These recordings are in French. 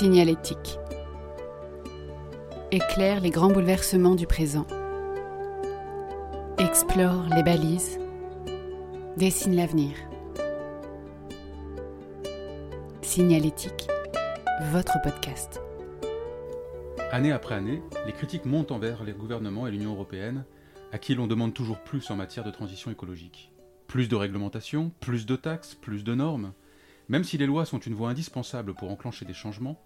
Signalétique. Éclaire les grands bouleversements du présent. Explore les balises. Dessine l'avenir. Signalétique, votre podcast. Année après année, les critiques montent envers les gouvernements et l'Union européenne, à qui l'on demande toujours plus en matière de transition écologique. Plus de réglementation, plus de taxes, plus de normes. Même si les lois sont une voie indispensable pour enclencher des changements,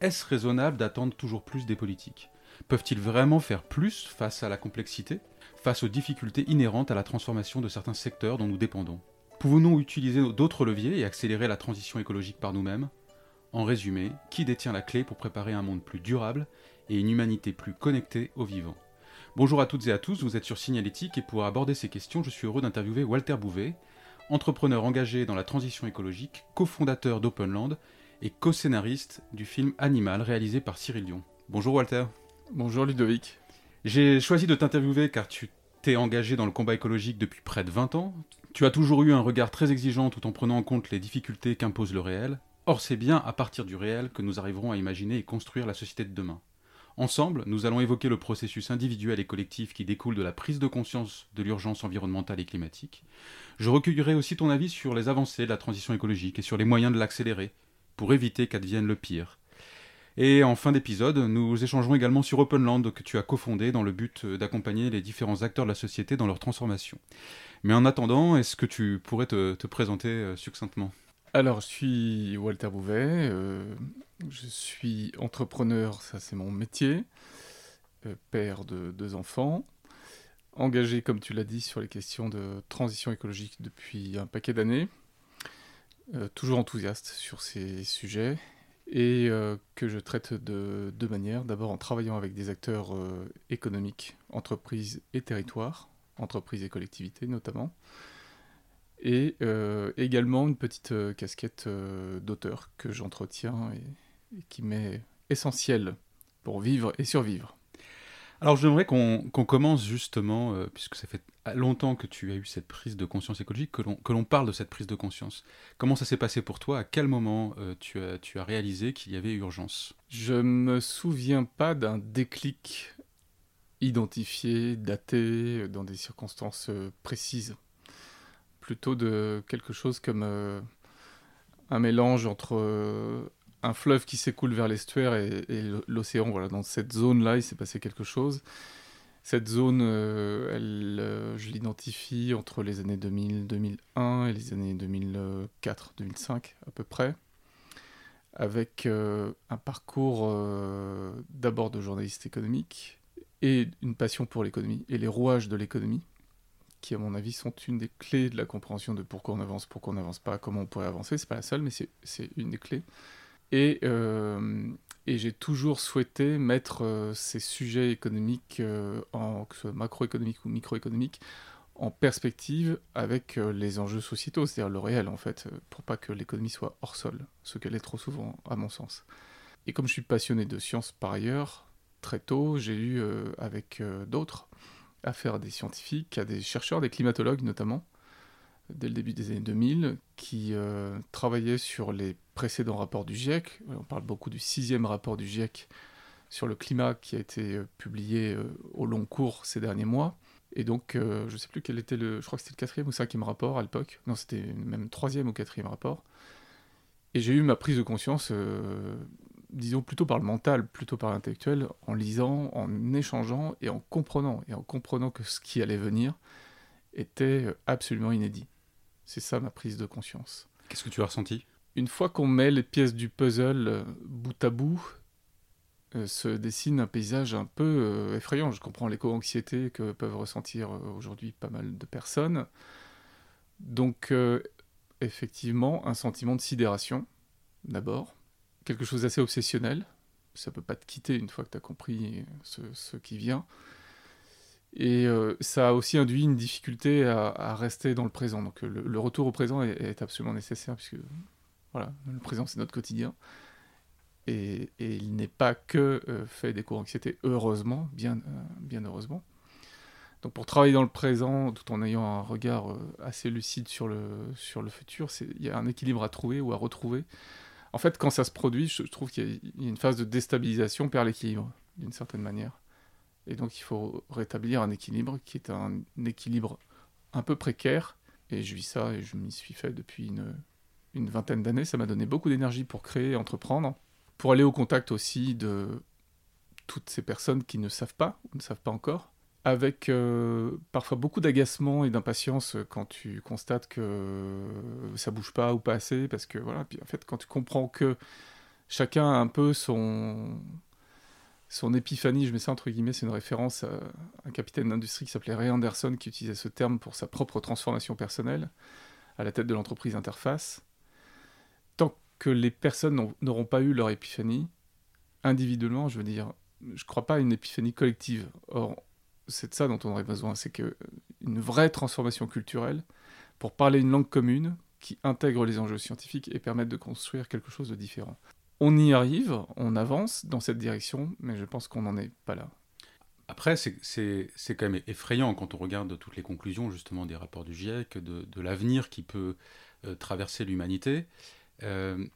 est-ce raisonnable d'attendre toujours plus des politiques? Peuvent-ils vraiment faire plus face à la complexité, face aux difficultés inhérentes à la transformation de certains secteurs dont nous dépendons? Pouvons-nous utiliser d'autres leviers et accélérer la transition écologique par nous-mêmes? En résumé, qui détient la clé pour préparer un monde plus durable et une humanité plus connectée aux vivants? Bonjour à toutes et à tous, vous êtes sur Signalétique et pour aborder ces questions, je suis heureux d'interviewer Walter Bouvet, entrepreneur engagé dans la transition écologique, cofondateur d'Openland et co-scénariste du film Animal réalisé par Cyril Dion. Bonjour Walter. Bonjour Ludovic. J'ai choisi de t'interviewer car tu t'es engagé dans le combat écologique depuis près de 20 ans. Tu as toujours eu un regard très exigeant tout en prenant en compte les difficultés qu'impose le réel. Or c'est bien à partir du réel que nous arriverons à imaginer et construire la société de demain. Ensemble, nous allons évoquer le processus individuel et collectif qui découle de la prise de conscience de l'urgence environnementale et climatique. Je recueillerai aussi ton avis sur les avancées de la transition écologique et sur les moyens de l'accélérer, pour éviter qu'advienne le pire. Et en fin d'épisode, nous échangerons également sur Openland que tu as cofondé dans le but d'accompagner les différents acteurs de la société dans leur transformation. Mais en attendant, est-ce que tu pourrais te, présenter euh, succinctement? Alors, je suis Walter Bouvet, euh, je suis entrepreneur, ça c'est mon métier, euh, père de deux enfants, engagé, comme tu l'as dit, sur les questions de transition écologique depuis un paquet d'années, euh, toujours enthousiaste sur ces sujets, et euh, que je traite de deux manières. D'abord en travaillant avec des acteurs économiques, entreprises et territoires, entreprises et collectivités notamment, et également une petite casquette d'auteur que j'entretiens et qui m'est essentiel pour vivre et survivre. Alors j'aimerais qu'on commence justement, euh, puisque ça fait longtemps que tu as eu cette prise de conscience écologique, que l'on parle de cette prise de conscience. Comment ça s'est passé pour toi? À quel moment euh, tu, as, tu as réalisé qu'il y avait urgence? Je me souviens pas d'un déclic identifié, daté, dans des circonstances euh, précises. Plutôt de quelque chose comme un mélange entre un fleuve qui s'écoule vers l'estuaire et, l'océan. Voilà, dans cette zone-là, il s'est passé quelque chose. Cette zone, euh, euh, je l'identifie entre les années 2000, 2001 et les années 2004, 2005 à peu près, avec euh, un parcours d'abord de journaliste économique et une passion pour l'économie et les rouages de l'économie, qui à mon avis sont une des clés de la compréhension de pourquoi on avance, pourquoi on n'avance pas, comment on pourrait avancer. C'est pas la seule, mais c'est une des clés. Et, euh, et j'ai toujours souhaité mettre euh, ces sujets économiques, euh, que ce soit macroéconomiques ou microéconomiques, en perspective avec les enjeux sociétaux, c'est-à-dire le réel en fait, pour pas que l'économie soit hors sol, ce qu'elle est trop souvent à mon sens. Et comme je suis passionné de sciences par ailleurs, très tôt, j'ai eu avec d'autres affaire à des scientifiques, à des chercheurs, des climatologues notamment, dès le début des années 2000, qui euh, travaillait sur les précédents rapports du GIEC. On parle beaucoup du sixième rapport du GIEC sur le climat qui a été euh, publié euh, au long cours ces derniers mois. Et donc, je ne sais plus quel était le... Je crois que c'était le quatrième ou cinquième rapport à l'époque. Non, c'était même troisième ou quatrième rapport. Et j'ai eu ma prise de conscience, disons, plutôt par le mental, plutôt par l'intellectuel, en lisant, en échangeant et en comprenant. Et en comprenant que ce qui allait venir était absolument inédit. C'est ça ma prise de conscience. Qu'est-ce que tu as ressenti? Une fois qu'on met les pièces du puzzle euh, bout à bout, euh, se dessine un paysage un peu euh, effrayant. Je comprends l'éco-anxiété que peuvent ressentir aujourd'hui pas mal de personnes. Donc, effectivement, un sentiment de sidération, d'abord. Quelque chose d'assez obsessionnel. Ça peut pas te quitter une fois que tu as compris ce qui vient. Et euh, ça a aussi induit une difficulté à, rester dans le présent. Donc le, retour au présent est, absolument nécessaire, puisque voilà, le présent c'est notre quotidien. Et, il n'est pas que euh, fait d'éco-anxiété, heureusement, bien, euh, bien heureusement. Donc pour travailler dans le présent, tout en ayant un regard assez lucide sur le, sur le futur, il y a un équilibre à trouver ou à retrouver En fait, quand ça se produit, je trouve qu'il y a une phase de déstabilisation perd l'équilibre, d'une certaine manière. Et donc il faut rétablir un équilibre qui est un équilibre un peu précaire. Et je vis ça et je m'y suis fait depuis une, vingtaine d'années. Ça m'a donné beaucoup d'énergie pour créer, entreprendre, pour aller au contact aussi de toutes ces personnes qui ne savent pas ou ne savent pas encore, avec euh, parfois beaucoup d'agacement et d'impatience quand tu constates que ça bouge pas ou pas assez, parce que voilà, puis en fait quand tu comprends que chacun a un peu son son épiphanie, je mets ça entre guillemets, c'est une référence à un capitaine d'industrie qui s'appelait Ray Anderson qui utilisait ce terme pour sa propre transformation personnelle à la tête de l'entreprise Interface. Tant que les personnes n'auront pas eu leur épiphanie, individuellement, je veux dire, je ne crois pas à une épiphanie collective. Or, c'est de ça dont on aurait besoin, c'est que une vraie transformation culturelle pour parler une langue commune qui intègre les enjeux scientifiques et permette de construire quelque chose de différent. On y arrive, on avance dans cette direction, mais je pense qu'on n'en est pas là. Après, c'est quand même effrayant quand on regarde toutes les conclusions justement des rapports du GIEC, de, l'avenir qui peut euh, traverser l'humanité. Euh,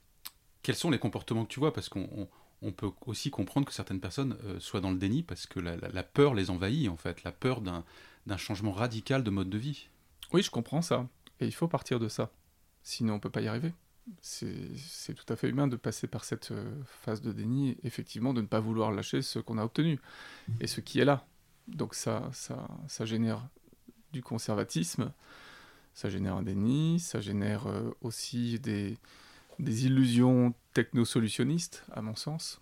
quels sont les comportements que tu vois? Parce qu'on on peut aussi comprendre que certaines personnes euh, soient dans le déni parce que la, peur les envahit, en fait, la peur d'un changement radical de mode de vie. Oui, je comprends ça. Et il faut partir de ça. Sinon, on ne peut pas y arriver. C'est tout à fait humain de passer par cette euh, phase de déni, effectivement, de ne pas vouloir lâcher ce qu'on a obtenu et ce qui est là. Donc ça, ça, ça génère du conservatisme, ça génère un déni, ça génère euh, aussi des, des illusions technosolutionnistes, à mon sens.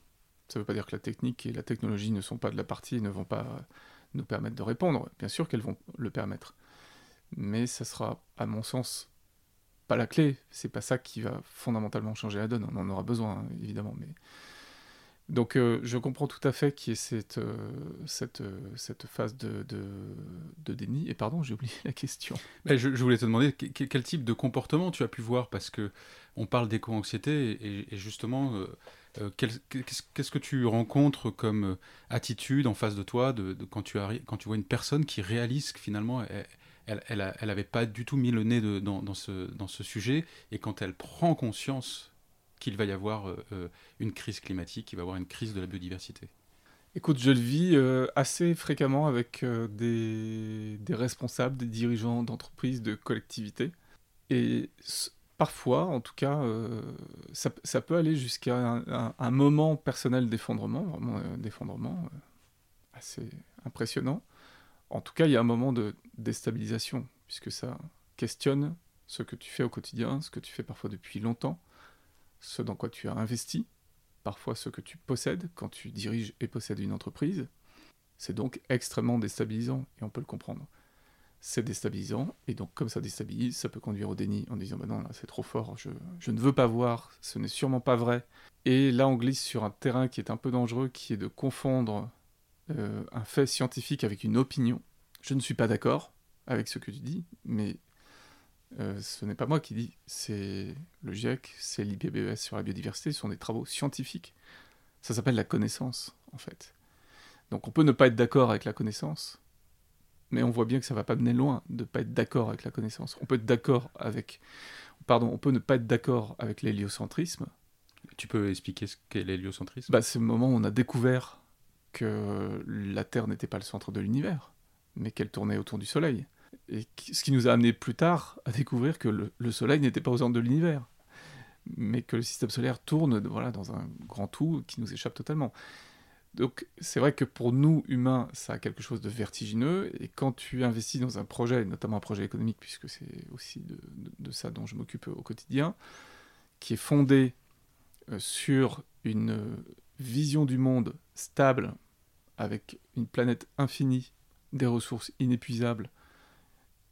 Ça ne veut pas dire que la technique et la technologie ne sont pas de la partie et ne vont pas nous permettre de répondre. Bien sûr qu'elles vont le permettre. Mais ça sera, à mon sens, pas la clé. C'est pas ça qui va fondamentalement changer la donne. On en aura besoin, évidemment. Mais donc euh, je comprends tout à fait qu'il y ait cette, euh, cette, euh, cette phase de, de, déni. Et pardon, j'ai oublié la question. je, je, voulais te demander quel, type de comportement tu as pu voir, parce que on parle d'éco-anxiété, et, justement, qu'est-ce que tu rencontres comme attitude en face de toi de, quand, tu quand tu vois une personne qui réalise que finalement elle, elle, elle, avait pas du tout mis le nez dans, ce, sujet, et quand elle prend conscience qu'il va y avoir euh, euh, une crise climatique, qu'il va y avoir une crise de la biodiversité Écoute, je le vis euh, assez fréquemment avec des, responsables, des dirigeants d'entreprises, de collectivités. Et parfois, en tout cas, ça, peut aller jusqu'à un, moment personnel d'effondrement, vraiment un d'effondrement assez impressionnant. En tout cas, il y a un moment de déstabilisation, puisque ça questionne ce que tu fais au quotidien, ce que tu fais parfois depuis longtemps, ce dans quoi tu as investi, parfois ce que tu possèdes quand tu diriges et possèdes une entreprise. C'est donc extrêmement déstabilisant, et on peut le comprendre. C'est déstabilisant, et donc comme ça déstabilise, ça peut conduire au déni en disant bah non, là c'est trop fort, je, ne veux pas voir, ce n'est sûrement pas vrai. Et là on glisse sur un terrain qui est un peu dangereux, qui est de confondre euh, un fait scientifique avec une opinion. Je ne suis pas d'accord avec ce que tu dis, mais euh, ce n'est pas moi qui dis, c'est le GIEC, c'est l'IPBES sur la biodiversité, ce sont des travaux scientifiques. Ça s'appelle la connaissance, en fait. Donc on peut ne pas être d'accord avec la connaissance, mais on voit bien que ça va pas mener loin de ne pas être d'accord avec la connaissance. On peut être d'accord avec... Pardon, on peut ne pas être d'accord avec l'héliocentrisme. Tu peux expliquer ce qu'est l'héliocentrisme? Bah, C'est le moment où on a découvert que la Terre n'était pas le centre de l'univers, mais qu'elle tournait autour du Soleil. Et ce qui nous a amené plus tard à découvrir que le, Soleil n'était pas au centre de l'univers, mais que le système solaire tourne voilà, dans un grand tout qui nous échappe totalement. Donc c'est vrai que pour nous, humains, ça a quelque chose de vertigineux, et quand tu investis dans un projet, notamment un projet économique, puisque c'est aussi de, ça dont je m'occupe au quotidien, qui est fondé euh, sur une vision du monde stable, avec une planète infinie, des ressources inépuisables,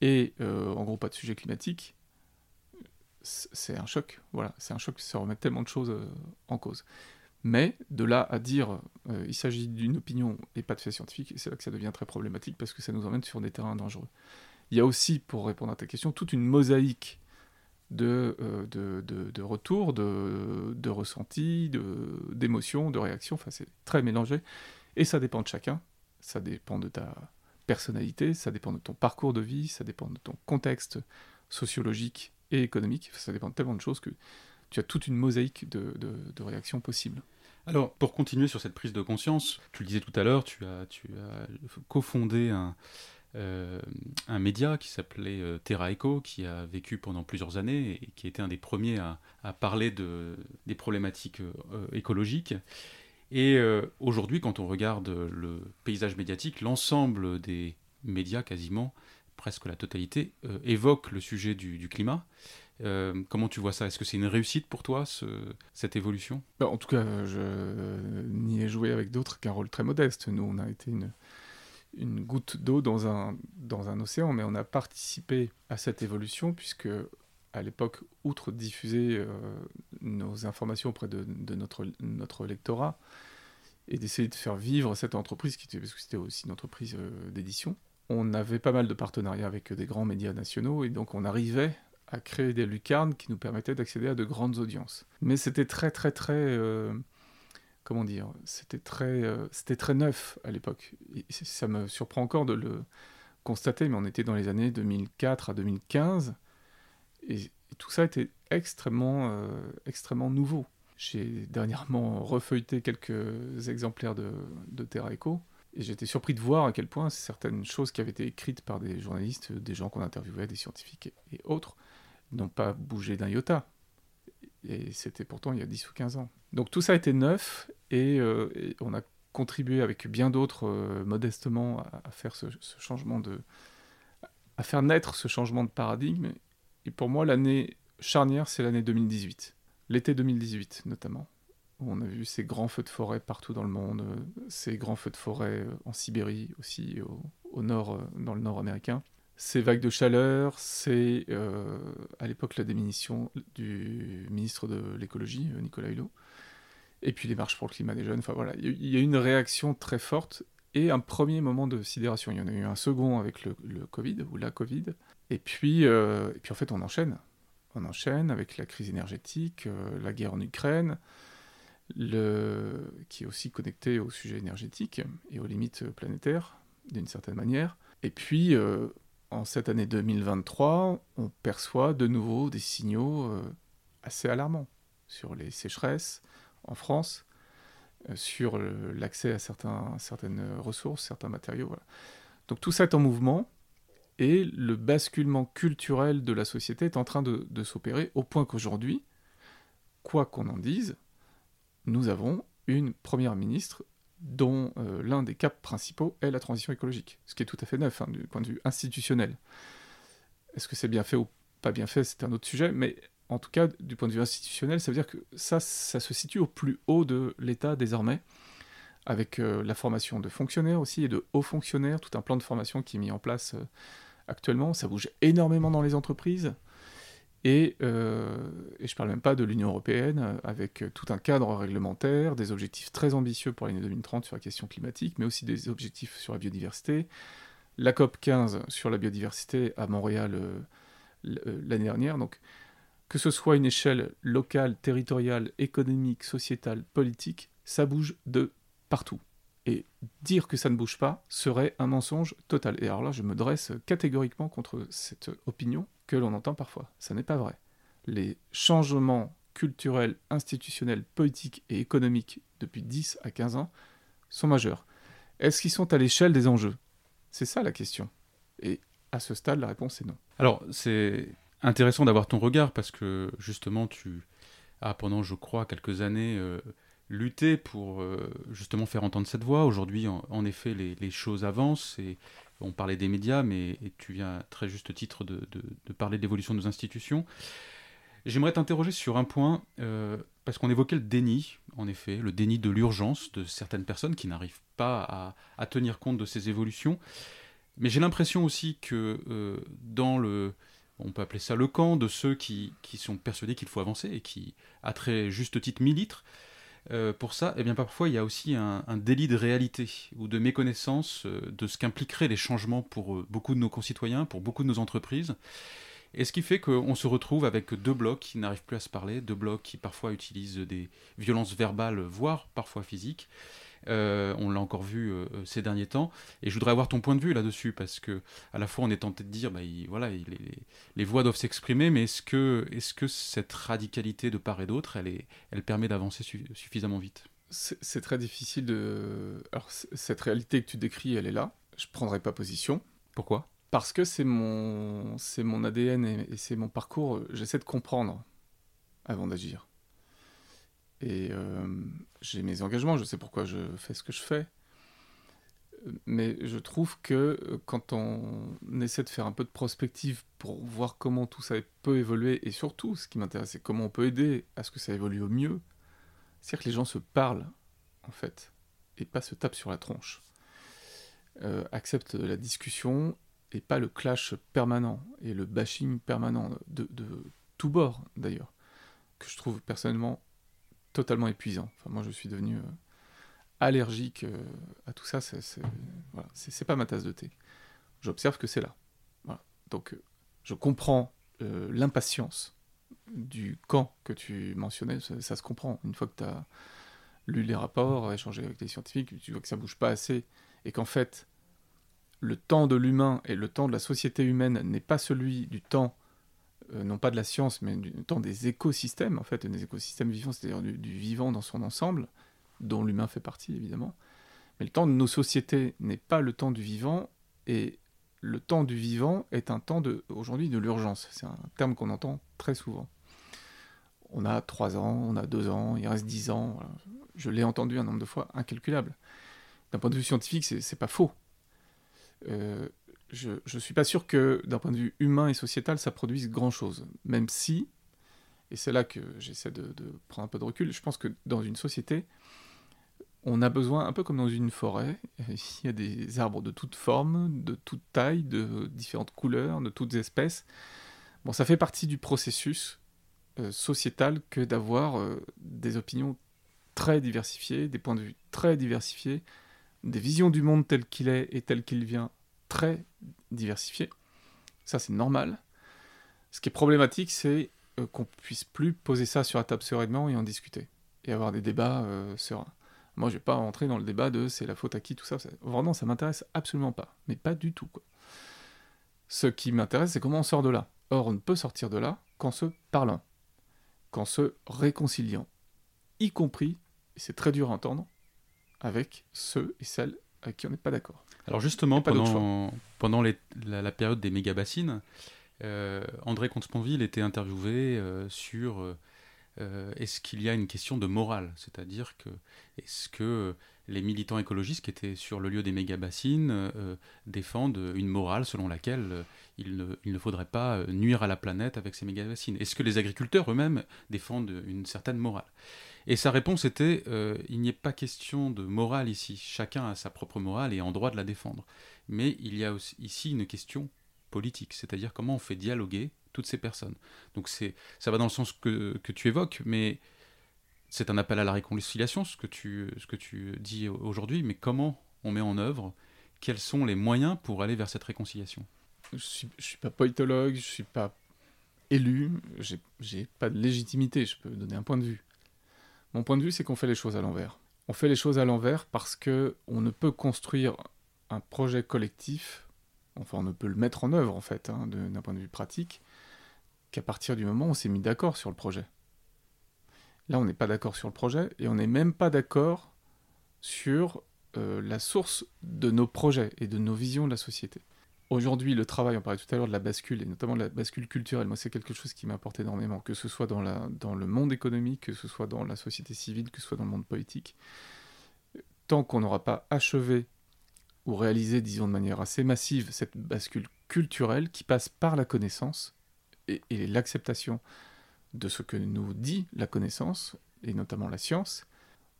et euh, en gros pas de sujet climatique, c'est un choc. Voilà, c'est un choc, ça remet tellement de choses euh, en cause. Mais de là à dire euh, il s'agit d'une opinion et pas de fait scientifique, c'est là que ça devient très problématique parce que ça nous emmène sur des terrains dangereux. Il y a aussi, pour répondre à ta question, toute une mosaïque de, de, de, de retours, de, de ressentis, d'émotions, de, réactions, enfin c'est très mélangé, et ça dépend de chacun, ça dépend de ta, personnalité, ça dépend de ton parcours de vie, ça dépend de ton contexte sociologique et économique, ça dépend de tellement de choses que tu as toute une mosaïque de, réactions possibles. Alors, pour continuer sur cette prise de conscience, tu le disais tout à l'heure, tu as, tu as cofondé un, euh, un média qui s'appelait euh, Terra Echo, qui a vécu pendant plusieurs années et qui était un des premiers à, parler de, des problématiques euh, écologiques. Et aujourd'hui, quand on regarde le paysage médiatique, l'ensemble des médias, quasiment, presque la totalité, évoque le sujet du, climat. comment tu vois ça? Est-ce que c'est une réussite pour toi, ce, cette évolution? Bah, En tout cas, je n'y ai joué avec d'autres qu'un rôle très modeste. Nous, on a été une, une goutte d'eau dans un, dans un océan, mais on a participé à cette évolution puisque à l'époque, outre diffuser euh, nos informations auprès de, notre, notre lectorat et d'essayer de faire vivre cette entreprise, qui était, parce que c'était aussi une entreprise euh, d'édition, on avait pas mal de partenariats avec des grands médias nationaux et donc on arrivait à créer des lucarnes qui nous permettaient d'accéder à de grandes audiences. Mais c'était très très très... Euh, comment dire, c'était très, euh, c'était très neuf à l'époque. Ça me surprend encore de le constater, mais on était dans les années 2004 à 2015, et, tout ça était extrêmement, euh, extrêmement nouveau. J'ai dernièrement refeuilleté quelques exemplaires de, Terra Echo, et j'étais surpris de voir à quel point certaines choses qui avaient été écrites par des journalistes, des gens qu'on interviewait, des scientifiques et autres, n'ont pas bougé d'un iota. Et c'était pourtant il y a 10 ou 15 ans. Donc tout ça été neuf euh, et, on a contribué avec bien d'autres euh, modestement à, faire ce, changement de. à faire naître ce changement de paradigme. Et pour moi, l'année charnière, c'est l'année 2018. L'été 2018 notamment. On a vu ces grands feux de forêt partout dans le monde, euh, ces grands feux de forêt en Sibérie aussi, au nord, dans le nord américain ces vagues de chaleur, c'est euh, à l'époque la démission du ministre de l'écologie, euh, Nicolas Hulot, et puis les marches pour le climat des jeunes. Enfin voilà, il y a eu une réaction très forte et un premier moment de sidération. Il y en a eu un second avec le, Covid ou la Covid, et puis, euh, et puis en fait on enchaîne. On enchaîne avec la crise énergétique, la guerre en Ukraine, qui est aussi connecté au sujet énergétique et aux limites planétaires, d'une certaine manière. Et puis, en cette année 2023, on perçoit de nouveau des signaux euh, assez alarmants sur les sécheresses en France, euh, sur l'accès à certaines ressources, certains matériaux. Donc tout ça est en mouvement et le basculement culturel de la société est en train de, de s'opérer au point qu'aujourd'hui, quoi qu'on en dise, nous avons une première ministre dont euh, l'un des caps principaux est la transition écologique, ce qui est tout à fait neuf hein, du point de vue institutionnel. Est-ce que c'est bien fait ou pas bien fait, c'est un autre sujet, mais en tout cas, du point de vue institutionnel, ça veut dire que ça, ça se situe au plus haut de l'État désormais, avec euh, la formation de fonctionnaires aussi et de hauts fonctionnaires, tout un plan de formation qui est mis en place euh, actuellement. Ça bouge énormément dans les entreprises. Et, euh, et, je ne parle même pas de l'Union européenne, euh, avec euh, tout un cadre réglementaire, des objectifs très ambitieux pour l'année 2030 sur la question climatique, mais aussi des objectifs sur la biodiversité. La COP 15 sur la biodiversité à Montréal l'année dernière. Donc, que ce soit une échelle locale, territoriale, économique, sociétale, politique, ça bouge de partout. Et dire que ça ne bouge pas serait un mensonge total. Et alors là, je me dresse catégoriquement contre cette opinion que l'on entend parfois. Ça n'est pas vrai. Les changements culturels, institutionnels, politiques et économiques depuis 10 à 15 ans sont majeurs. Est-ce qu'ils sont à l'échelle des enjeux? C'est ça la question. Et à ce stade, la réponse est non. Alors, c'est intéressant d'avoir ton regard parce que justement, tu as pendant, je crois, quelques années euh, lutté pour euh, justement faire entendre cette voix. Aujourd'hui, en, effet, les, les, choses avancent et on parlait des médias, mais tu viens à très juste titre de, parler de l'évolution de nos institutions. J'aimerais t'interroger sur un point, euh, parce qu'on évoquait le déni, en effet, le déni de l'urgence de certaines personnes qui n'arrivent pas à, tenir compte de ces évolutions. Mais j'ai l'impression aussi que euh, dans le, on peut appeler ça le camp de ceux qui, qui sont persuadés qu'il faut avancer et qui, à très juste titre, militent, euh, pour ça, eh bien parfois il y a aussi un, délit de réalité ou de méconnaissance euh, de ce qu'impliqueraient les changements pour euh, beaucoup de nos concitoyens, pour beaucoup de nos entreprises. Et ce qui fait qu'on se retrouve avec deux blocs qui n'arrivent plus à se parler, deux blocs qui parfois utilisent des violences verbales, voire parfois physiques, Euh, on l'a encore vu ces derniers temps. Et je voudrais avoir ton point de vue là-dessus, parce que à la fois on est tenté de dire, bah, voilà, les, voix doivent s'exprimer, mais est-ce que, est que cette radicalité de part et d'autre, elle, elle permet d'avancer suffisamment vite? C'est très difficile de. Alors, cette réalité que tu décris, elle est là. Je prendrai pas position. Pourquoi? Parce que c'est mon, c'est mon ADN et, c'est mon parcours. J'essaie de comprendre avant d'agir. Et euh, j'ai mes engagements, je sais pourquoi je fais ce que je fais. Mais je trouve que euh, quand on essaie de faire un peu de prospective pour voir comment tout ça peut évoluer, et surtout, ce qui m'intéresse, c'est comment on peut aider à ce que ça évolue au mieux, c'est-à-dire que les gens se parlent, en fait, et pas se tapent sur la tronche. Euh, acceptent la discussion et pas le clash permanent et le bashing permanent de, de tous bords, d'ailleurs, que je trouve personnellement totalement épuisant. Enfin, moi, je suis devenu euh, allergique euh, à tout ça. C'est pas ma tasse de thé. J'observe que c'est là. Donc, je comprends l'impatience du camp que tu mentionnais, ça, se comprend. Une fois que tu as lu les rapports, échangé avec les scientifiques, tu vois que ça bouge pas assez, et qu'en fait, le temps de l'humain et le temps de la société humaine n'est pas celui du temps, euh, non pas de la science, mais du temps des écosystèmes, en fait, des écosystèmes vivants, c'est-à-dire du, vivant dans son ensemble, dont l'humain fait partie, évidemment. Mais le temps de nos sociétés n'est pas le temps du vivant, et le temps du vivant est un temps de, aujourd'hui de l'urgence. C'est un terme qu'on entend très souvent. On a 3 ans, on a 2 ans, il reste 10 ans. Je l'ai entendu un nombre de fois incalculable. D'un point de vue scientifique, c'est pas faux. Euh, je ne suis pas sûr que d'un point de vue humain et sociétal, ça produise grand-chose. Même si, et c'est là que j'essaie de, prendre un peu de recul, je pense que dans une société, on a besoin, un peu comme dans une forêt, il y a des arbres de toutes formes, de toutes tailles, de différentes couleurs, de toutes espèces. Bon, ça fait partie du processus euh, sociétal que d'avoir euh, des opinions très diversifiées, des points de vue très diversifiés, des visions du monde tel qu'il est et tel qu'il vient très diversifiées. Ça, c'est normal. Ce qui est problématique, c'est euh, qu'on puisse plus poser ça sur la table sereinement et en discuter, et avoir des débats sereins. Moi, je vais pas rentrer dans le débat de c'est la faute à qui, tout ça. Vraiment, ça m'intéresse absolument pas. Mais pas du tout, quoi. Ce qui m'intéresse, c'est comment on sort de là. Or, on ne peut sortir de là qu'en se parlant, qu'en se réconciliant, y compris, et c'est très dur à entendre, avec ceux et celles avec qui on n'est pas d'accord. Alors justement, pendant, pendant la, période des méga-bassines, euh, André Comte-Sponville était interviewé euh, sur euh, est-ce qu'il y a une question de morale? C'est-à-dire que est-ce que les militants écologistes qui étaient sur le lieu des méga-bassines euh, défendent une morale selon laquelle euh, il, ne, faudrait pas nuire à la planète avec ces méga-bassines? Est-ce que les agriculteurs eux-mêmes défendent une certaine morale? Et sa réponse était il n'y a pas question de morale ici. Chacun a sa propre morale et en droit de la défendre. Mais il y a ici une question politique, c'est-à-dire comment on fait dialoguer toutes ces personnes. Donc c'est, ça va dans le sens que, que tu évoques, mais c'est un appel à la réconciliation, ce que tu, ce que tu dis aujourd'hui, mais comment on met en œuvre, quels sont les moyens pour aller vers cette réconciliation? Je suis, suis pas politologue, je suis pas élu, j'ai, j'ai pas de légitimité, je peux donner un point de vue. Mon point de vue, c'est qu'on fait les choses à l'envers. On fait les choses à l'envers parce que on ne peut construire un projet collectif, enfin on ne peut le mettre en œuvre en fait, hein, d'un point de vue pratique, qu'à partir du moment où on s'est mis d'accord sur le projet. Là, on n'est pas d'accord sur le projet et on n'est même pas d'accord sur euh, la source de nos projets et de nos visions de la société. Aujourd'hui, le travail, on parlait tout à l'heure de la bascule, et notamment de la bascule culturelle, moi c'est quelque chose qui m'apporte énormément, que ce soit dans, le monde économique, que ce soit dans la société civile, que ce soit dans le monde politique. Tant qu'on n'aura pas achevé ou réalisé, disons de manière assez massive, cette bascule culturelle qui passe par la connaissance, et, l'acceptation de ce que nous dit la connaissance, et notamment la science,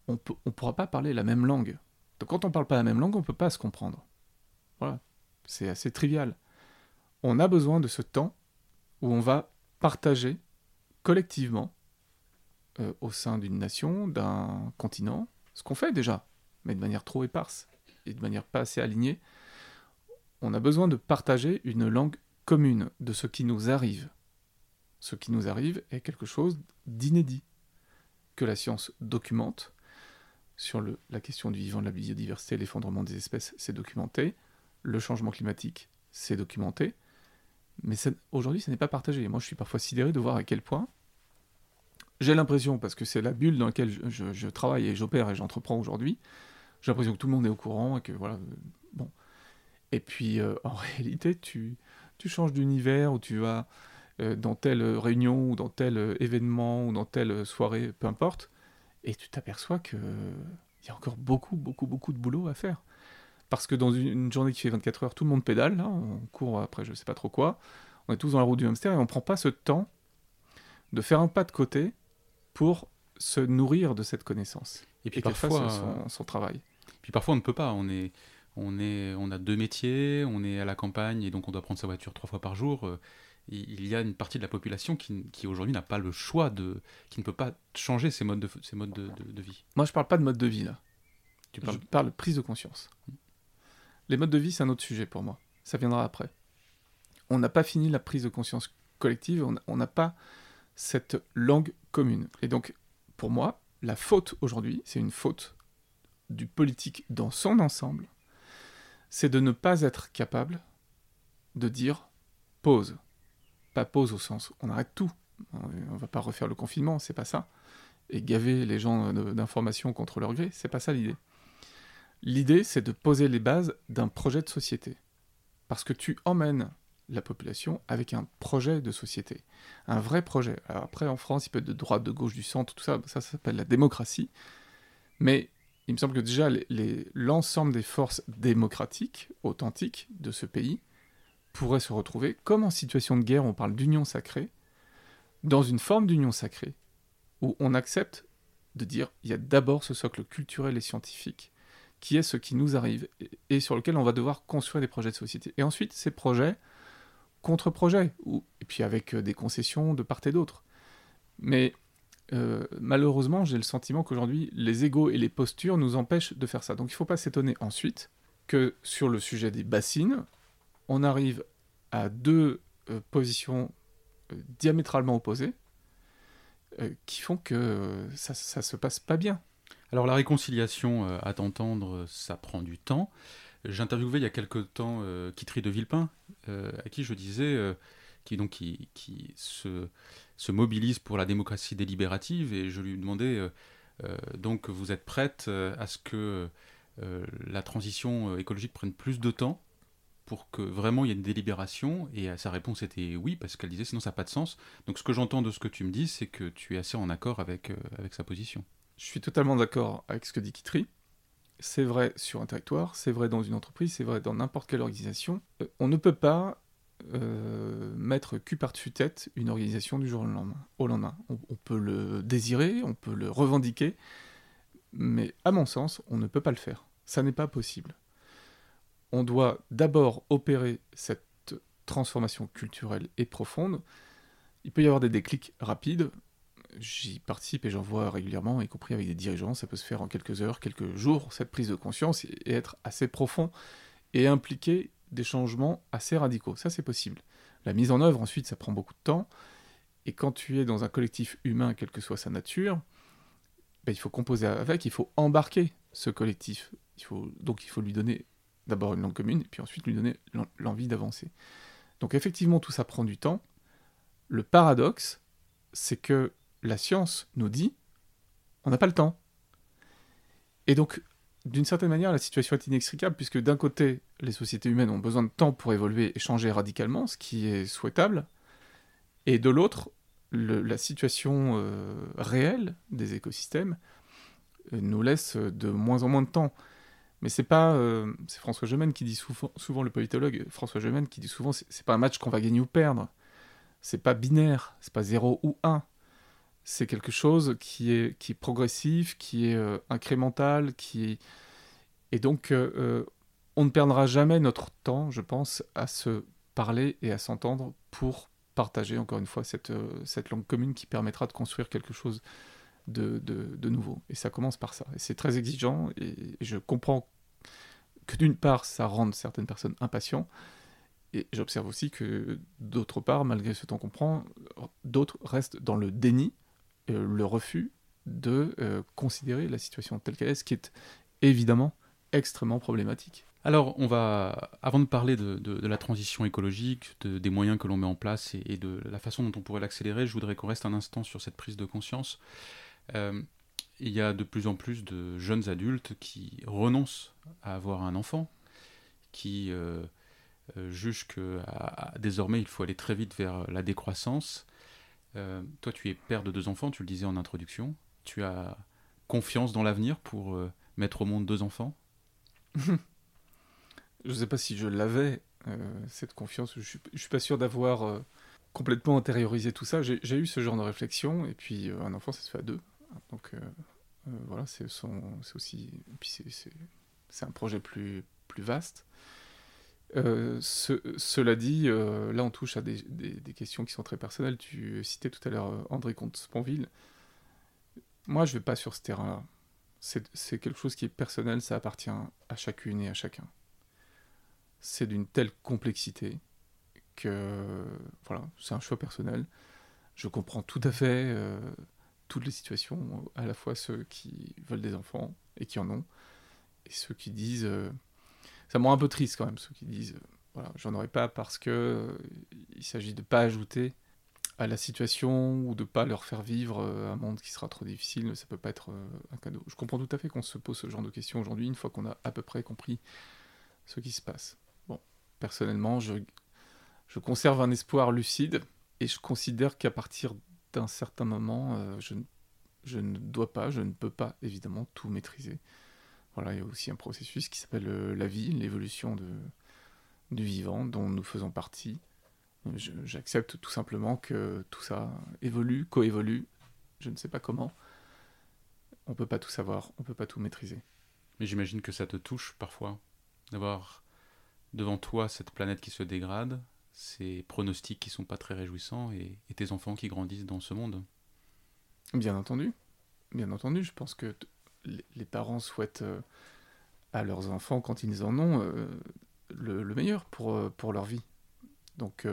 on ne pourra pas parler la même langue. Donc quand on ne parle pas la même langue, on ne peut pas se comprendre. Voilà, c'est assez trivial. On a besoin de ce temps où on va partager collectivement, euh, au sein d'une nation, d'un continent, ce qu'on fait déjà, mais de manière trop éparse et de manière pas assez alignée. On a besoin de partager une langue commune de ce qui nous arrive ce qui nous arrive est quelque chose d'inédit, que la science documente, sur la question du vivant, de la biodiversité, l'effondrement des espèces, c'est documenté. Le changement climatique, c'est documenté. Mais aujourd'hui, ce n'est pas partagé. moi, je suis parfois sidéré de voir à quel point j'ai l'impression, parce que c'est la bulle dans laquelle je, travaille et j'opère et j'entreprends aujourd'hui, j'ai l'impression que tout le monde est au courant et que voilà. Euh, bon. Et puis, euh, en réalité, tu, tu changes d'univers ou tu vas euh, dans telle réunion ou dans tel événement ou dans telle soirée, peu importe, et tu t'aperçois qu'il y a encore beaucoup, beaucoup, beaucoup de boulot à faire. Parce que dans une, journée qui fait 24 heures, tout le monde pédale, là, on court après je sais pas trop quoi, on est tous dans la roue du hamster et on prend pas ce temps de faire un pas de côté pour se nourrir de cette connaissance. Et puis parfois, son, son, travail. Puis parfois on ne peut pas, on est, on est, on a deux métiers, on est à la campagne et donc on doit prendre sa voiture trois fois par jour. Euh, il y a une partie de la population qui, qui aujourd'hui n'a pas le choix de, qui ne peut pas changer ses modes de, ses modes de, de, vie. Moi, je parle pas de mode de vie là. Tu parles... Je parle de prise de conscience. Les modes de vie, c'est un autre sujet pour moi. Ça viendra après. On n'a pas fini la prise de conscience collective. On n'a pas cette langue commune. Et donc, pour moi, la faute aujourd'hui, c'est une faute du politique dans son ensemble, c'est de ne pas être capable de dire pause. Pas pause au sens on arrête tout. On va pas refaire le confinement, c'est pas ça. Et gaver les gens d'informations contre leur gré, c'est pas ça l'idée. L'idée, c'est de poser les bases d'un projet de société. Parce que tu emmènes la population avec un projet de société, un vrai projet. Alors après, en France, il peut être de droite, de gauche, du centre, tout ça, ça, s'appelle la démocratie. Mais il me semble que déjà, l'ensemble des forces démocratiques, authentiques de ce pays, pourraient se retrouver, comme en situation de guerre, on parle d'union sacrée, dans une forme d'union sacrée, où on accepte de dire, il y a d'abord ce socle culturel et scientifique, qui est ce qui nous arrive, et sur lequel on va devoir construire des projets de société. Et ensuite, ces projets, contre-projet, et puis avec euh, des concessions de part et d'autre. Mais euh, malheureusement, j'ai le sentiment qu'aujourd'hui, les égaux et les postures nous empêchent de faire ça. Donc il ne faut pas s'étonner ensuite que sur le sujet des bassines, on arrive à deux euh, positions diamétralement opposées qui font que ça, ça se passe pas bien. Alors la réconciliation, à t'entendre, ça prend du temps. J'interviewais il y a quelque temps euh, Kitry de Villepin, euh, à qui je disais, euh, qui, donc, se, se, mobilise pour la démocratie délibérative, et je lui demandais, donc vous êtes prête à ce que la transition écologique prenne plus de temps pour que vraiment il y ait une délibération? Et sa réponse était oui, parce qu'elle disait sinon ça n'a pas de sens. Donc ce que j'entends de ce que tu me dis, c'est que tu es assez en accord avec sa position. Je suis totalement d'accord avec ce que dit Kitry. C'est vrai sur un territoire, c'est vrai dans une entreprise, c'est vrai dans n'importe quelle organisation. Euh, on ne peut pas euh, mettre cul par-dessus tête une organisation du jour au lendemain. Au lendemain. On, peut le désirer, on peut le revendiquer, mais à mon sens, on ne peut pas le faire. Ça n'est pas possible. On doit d'abord opérer cette transformation culturelle et profonde. Il peut y avoir des déclics rapides, j'y participe et j'en vois régulièrement, y compris avec des dirigeants. Ça peut se faire en quelques heures, quelques jours, cette prise de conscience, et être assez profond et impliquer des changements assez radicaux. Ça, c'est possible. La mise en œuvre, ensuite, ça prend beaucoup de temps. Et quand tu es dans un collectif humain, quelle que soit sa nature, ben, il faut composer avec, il faut embarquer ce collectif. Il faut, donc il faut lui donner d'abord une langue commune, puis ensuite lui donner l'envie d'avancer. Donc effectivement, tout ça prend du temps. Le paradoxe, c'est que la science nous dit, on n'a pas le temps. Et donc, d'une certaine manière, la situation est inextricable, puisque d'un côté, les sociétés humaines ont besoin de temps pour évoluer et changer radicalement, ce qui est souhaitable, et de l'autre, la situation euh, réelle des écosystèmes euh, nous laisse de moins en moins de temps. Mais c'est pas, euh, c'est François Gemène qui dit souvent, souvent le politologue François Gemène qui dit souvent, c'est pas un match qu'on va gagner ou perdre. C'est pas binaire, c'est pas 0 ou 1 c'est quelque chose qui est, qui progressif, qui est euh, incrémental, qui est... Et donc, euh, euh, on ne perdra jamais notre temps, je pense, à se parler et à s'entendre pour partager, encore une fois, cette, cette langue commune qui permettra de construire quelque chose de, de, nouveau. Et ça commence par ça. Et c'est très exigeant, et, je comprends que d'une part, ça rende certaines personnes impatientes, et j'observe aussi que d'autre part, malgré ce temps qu'on prend, d'autres restent dans le déni, le refus de considérer la situation telle qu'elle est, ce qui est évidemment extrêmement problématique. Alors, on va, avant de parler de, la transition écologique, des moyens que l'on met en place et, de la façon dont on pourrait l'accélérer, je voudrais qu'on reste un instant sur cette prise de conscience. Euh, il y a de plus en plus de jeunes adultes qui renoncent à avoir un enfant, qui euh, euh, jugent que désormais il faut aller très vite vers la décroissance. Toi, tu es père de deux enfants, tu le disais en introduction. Tu as confiance dans l'avenir pour mettre au monde deux enfants? Je ne sais pas si je l'avais, euh, cette confiance. Je ne suis, pas sûr d'avoir euh, complètement intériorisé tout ça. J'ai eu ce genre de réflexion, et puis euh, un enfant, ça se fait à deux. Donc voilà, c'est aussi. Puis c'est un projet plus, plus vaste. Cela dit, là on touche à des, questions qui sont très personnelles. Tu citais tout à l'heure André Comte-Sponville. Moi, je ne vais pas sur ce terrain-là. C'est quelque chose qui est personnel, ça appartient à chacune et à chacun c'est d'une telle complexité que voilà, c'est un choix personnel. Je comprends tout à fait euh, toutes les situations, à la fois ceux qui veulent des enfants et qui en ont, et ceux qui disent, euh, ça me rend un peu triste quand même, ceux qui disent, euh, voilà, j'en aurais pas parce que il s'agit de pas ajouter à la situation ou de pas leur faire vivre un monde qui sera trop difficile, ça peut pas être un cadeau. Je comprends tout à fait qu'on se pose ce genre de questions aujourd'hui une fois qu'on a à peu près compris ce qui se passe personnellement, je, je conserve un espoir lucide et je considère qu'à partir d'un certain moment, euh, je, je, ne dois pas, je ne peux pas évidemment tout maîtriser. Voilà, il y a aussi un processus qui s'appelle euh, la vie, l'évolution du vivant dont nous faisons partie. J'accepte tout simplement que tout ça évolue, coévolue, je ne sais pas comment. On peut pas tout savoir, on peut pas tout maîtriser. Mais j'imagine que ça te touche parfois d'avoir devant toi cette planète qui se dégrade, ces pronostics qui sont pas très réjouissants et, tes enfants qui grandissent dans ce monde Bien entendu, bien entendu, je pense que les parents souhaitent euh, à leurs enfants, quand ils en ont, euh, le, meilleur pour, euh, pour leur vie. Donc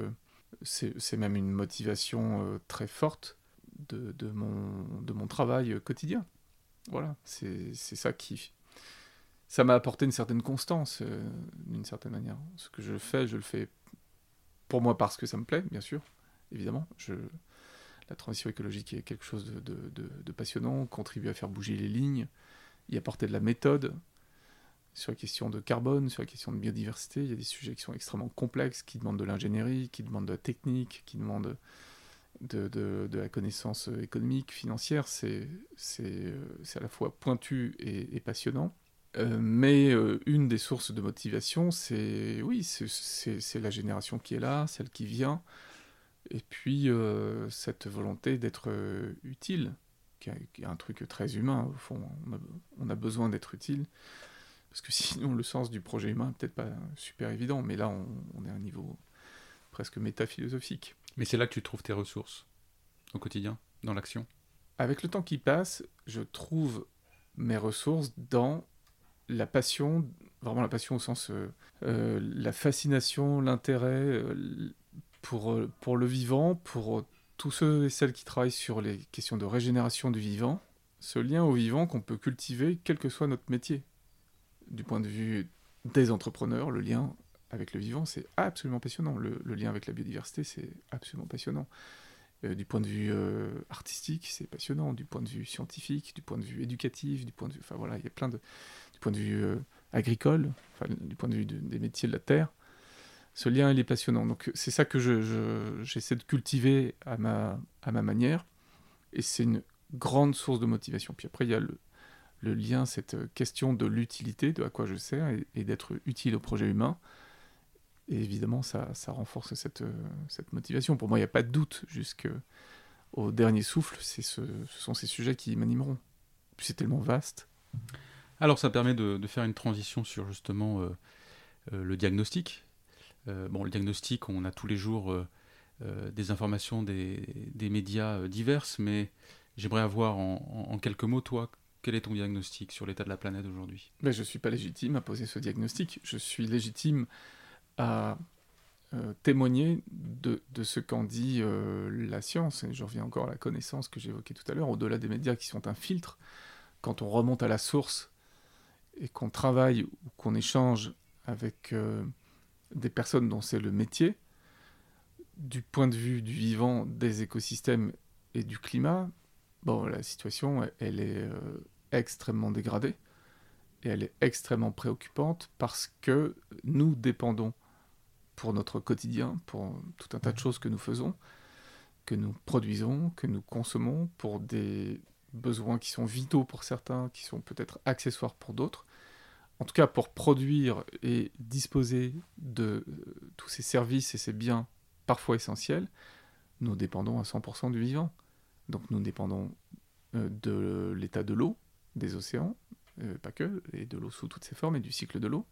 c'est même une motivation très forte de, de, mon, de mon travail quotidien. Voilà, c'est ça qui, ça m'a apporté une certaine constance, d'une certaine manière. Ce que je fais, je le fais pour moi parce que ça me plaît, bien sûr, évidemment. Je... La transition écologique est quelque chose de, passionnant, contribue à faire bouger les lignes, y apporter de la méthode. Sur la question de carbone, sur la question de biodiversité, il y a des sujets qui sont extrêmement complexes, qui demandent de l'ingénierie, qui demandent de la technique, qui demandent de, la connaissance économique, financière. C'est à la fois pointu et passionnant. Euh, mais euh, une des sources de motivation, c'est oui, c'est la génération qui est là, celle qui vient, et puis euh, cette volonté d'être utile, qui est, un truc très humain au fond. On a, besoin d'être utile, parce que sinon le sens du projet humain n'est peut-être pas super évident, mais là on, est à un niveau presque métaphilosophique. Mais c'est là que tu trouves tes ressources au quotidien, dans l'action? Avec le temps qui passe, je trouve mes ressources dans la passion, vraiment la passion au sens, euh, euh, la fascination, l'intérêt euh, pour, pour le vivant, pour tous ceux et celles qui travaillent sur les questions de régénération du vivant, ce lien au vivant qu'on peut cultiver quel que soit notre métier. Du point de vue des entrepreneurs, le lien avec le vivant, c'est absolument passionnant. Le, lien avec la biodiversité, c'est absolument passionnant. du point de vue artistique, c'est passionnant. Du point de vue scientifique, du point de vue éducatif, du point de vue... Enfin voilà, il y a plein de point de vue euh, agricole, du point de vue des métiers de la terre, ce lien il est passionnant. Donc c'est ça que j'essaie de cultiver à ma, à ma manière, et c'est une grande source de motivation. Puis après il y a le, le lien, cette question de l'utilité, de à quoi je sers, et, d'être utile au projet humain. Et évidemment, ça, ça renforce cette, cette motivation. Pour moi, il n'y a pas de doute jusqu'au dernier souffle. Ce, ce sont ces sujets qui m'animeront. C'est tellement vaste. Alors ça permet de, faire une transition sur justement euh, euh, le diagnostic. Euh, bon, le diagnostic, on a tous les jours des informations des, médias diverses, mais j'aimerais avoir en, quelques mots, toi, quel est ton diagnostic sur l'état de la planète aujourd'hui? Mais Je ne suis pas légitime à poser ce diagnostic. Je suis légitime à euh, témoigner de, ce qu'en dit euh, la science. Et je reviens encore à la connaissance que j'évoquais tout à l'heure, au-delà des médias qui sont un filtre. Quand on remonte à la source et qu'on travaille ou qu'on échange avec des personnes dont c'est le métier, du point de vue du vivant, des écosystèmes et du climat, bon, la situation, elle est extrêmement dégradée et elle est extrêmement préoccupante parce que nous dépendons pour notre quotidien, pour tout un tas de choses que nous faisons, que nous produisons, que nous consommons, pour des besoins qui sont vitaux pour certains, qui sont peut-être accessoires pour d'autres. En tout cas, pour produire et disposer de euh, tous ces services et ces biens parfois essentiels, nous dépendons à 100% du vivant. Donc nous dépendons euh, de l'état de l'eau, des océans, euh, pas que, et de l'eau sous toutes ses formes, et du cycle de l'eau.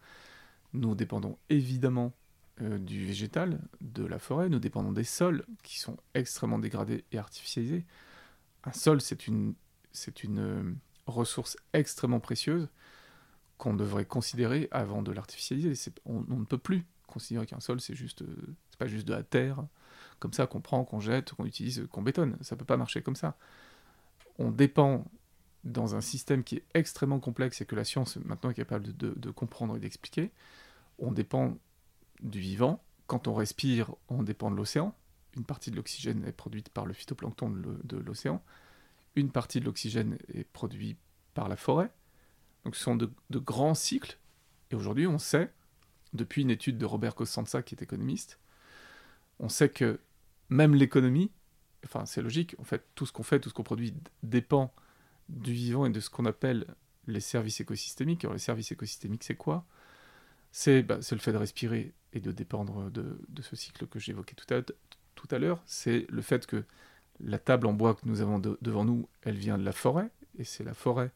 Nous dépendons évidemment du végétal, de la forêt, nous dépendons des sols, qui sont extrêmement dégradés et artificialisés. Un sol, c'est une, ressource extrêmement précieuse qu'on devrait considérer avant de l'artificialiser. On, on, ne peut plus considérer qu'un sol, c'est juste, c'est pas juste de la terre, comme ça qu'on prend, qu'on jette, qu'on utilise, qu'on bétonne. Ça peut pas marcher comme ça. On dépend dans un système qui est extrêmement complexe et que la science maintenant est capable de, comprendre et d'expliquer, on dépend du vivant. Quand on respire, on dépend de l'océan. Une partie de l'oxygène est produite par le phytoplancton de l'océan. Une partie de l'oxygène est produite par la forêt. Donc ce sont de, grands cycles. Et aujourd'hui, on sait, depuis une étude de Robert Costanza, qui est économiste, on sait que même l'économie, enfin c'est logique, en fait, tout ce qu'on fait, tout ce qu'on produit dépend du vivant et de ce qu'on appelle les services écosystémiques. Alors les services écosystémiques, c'est quoi? Bah, c'est le fait de respirer et de dépendre de, ce cycle que j'évoquais tout à, tout à l'heure. C'est le fait que la table en bois que nous avons devant nous, elle vient de la forêt, et c'est la forêt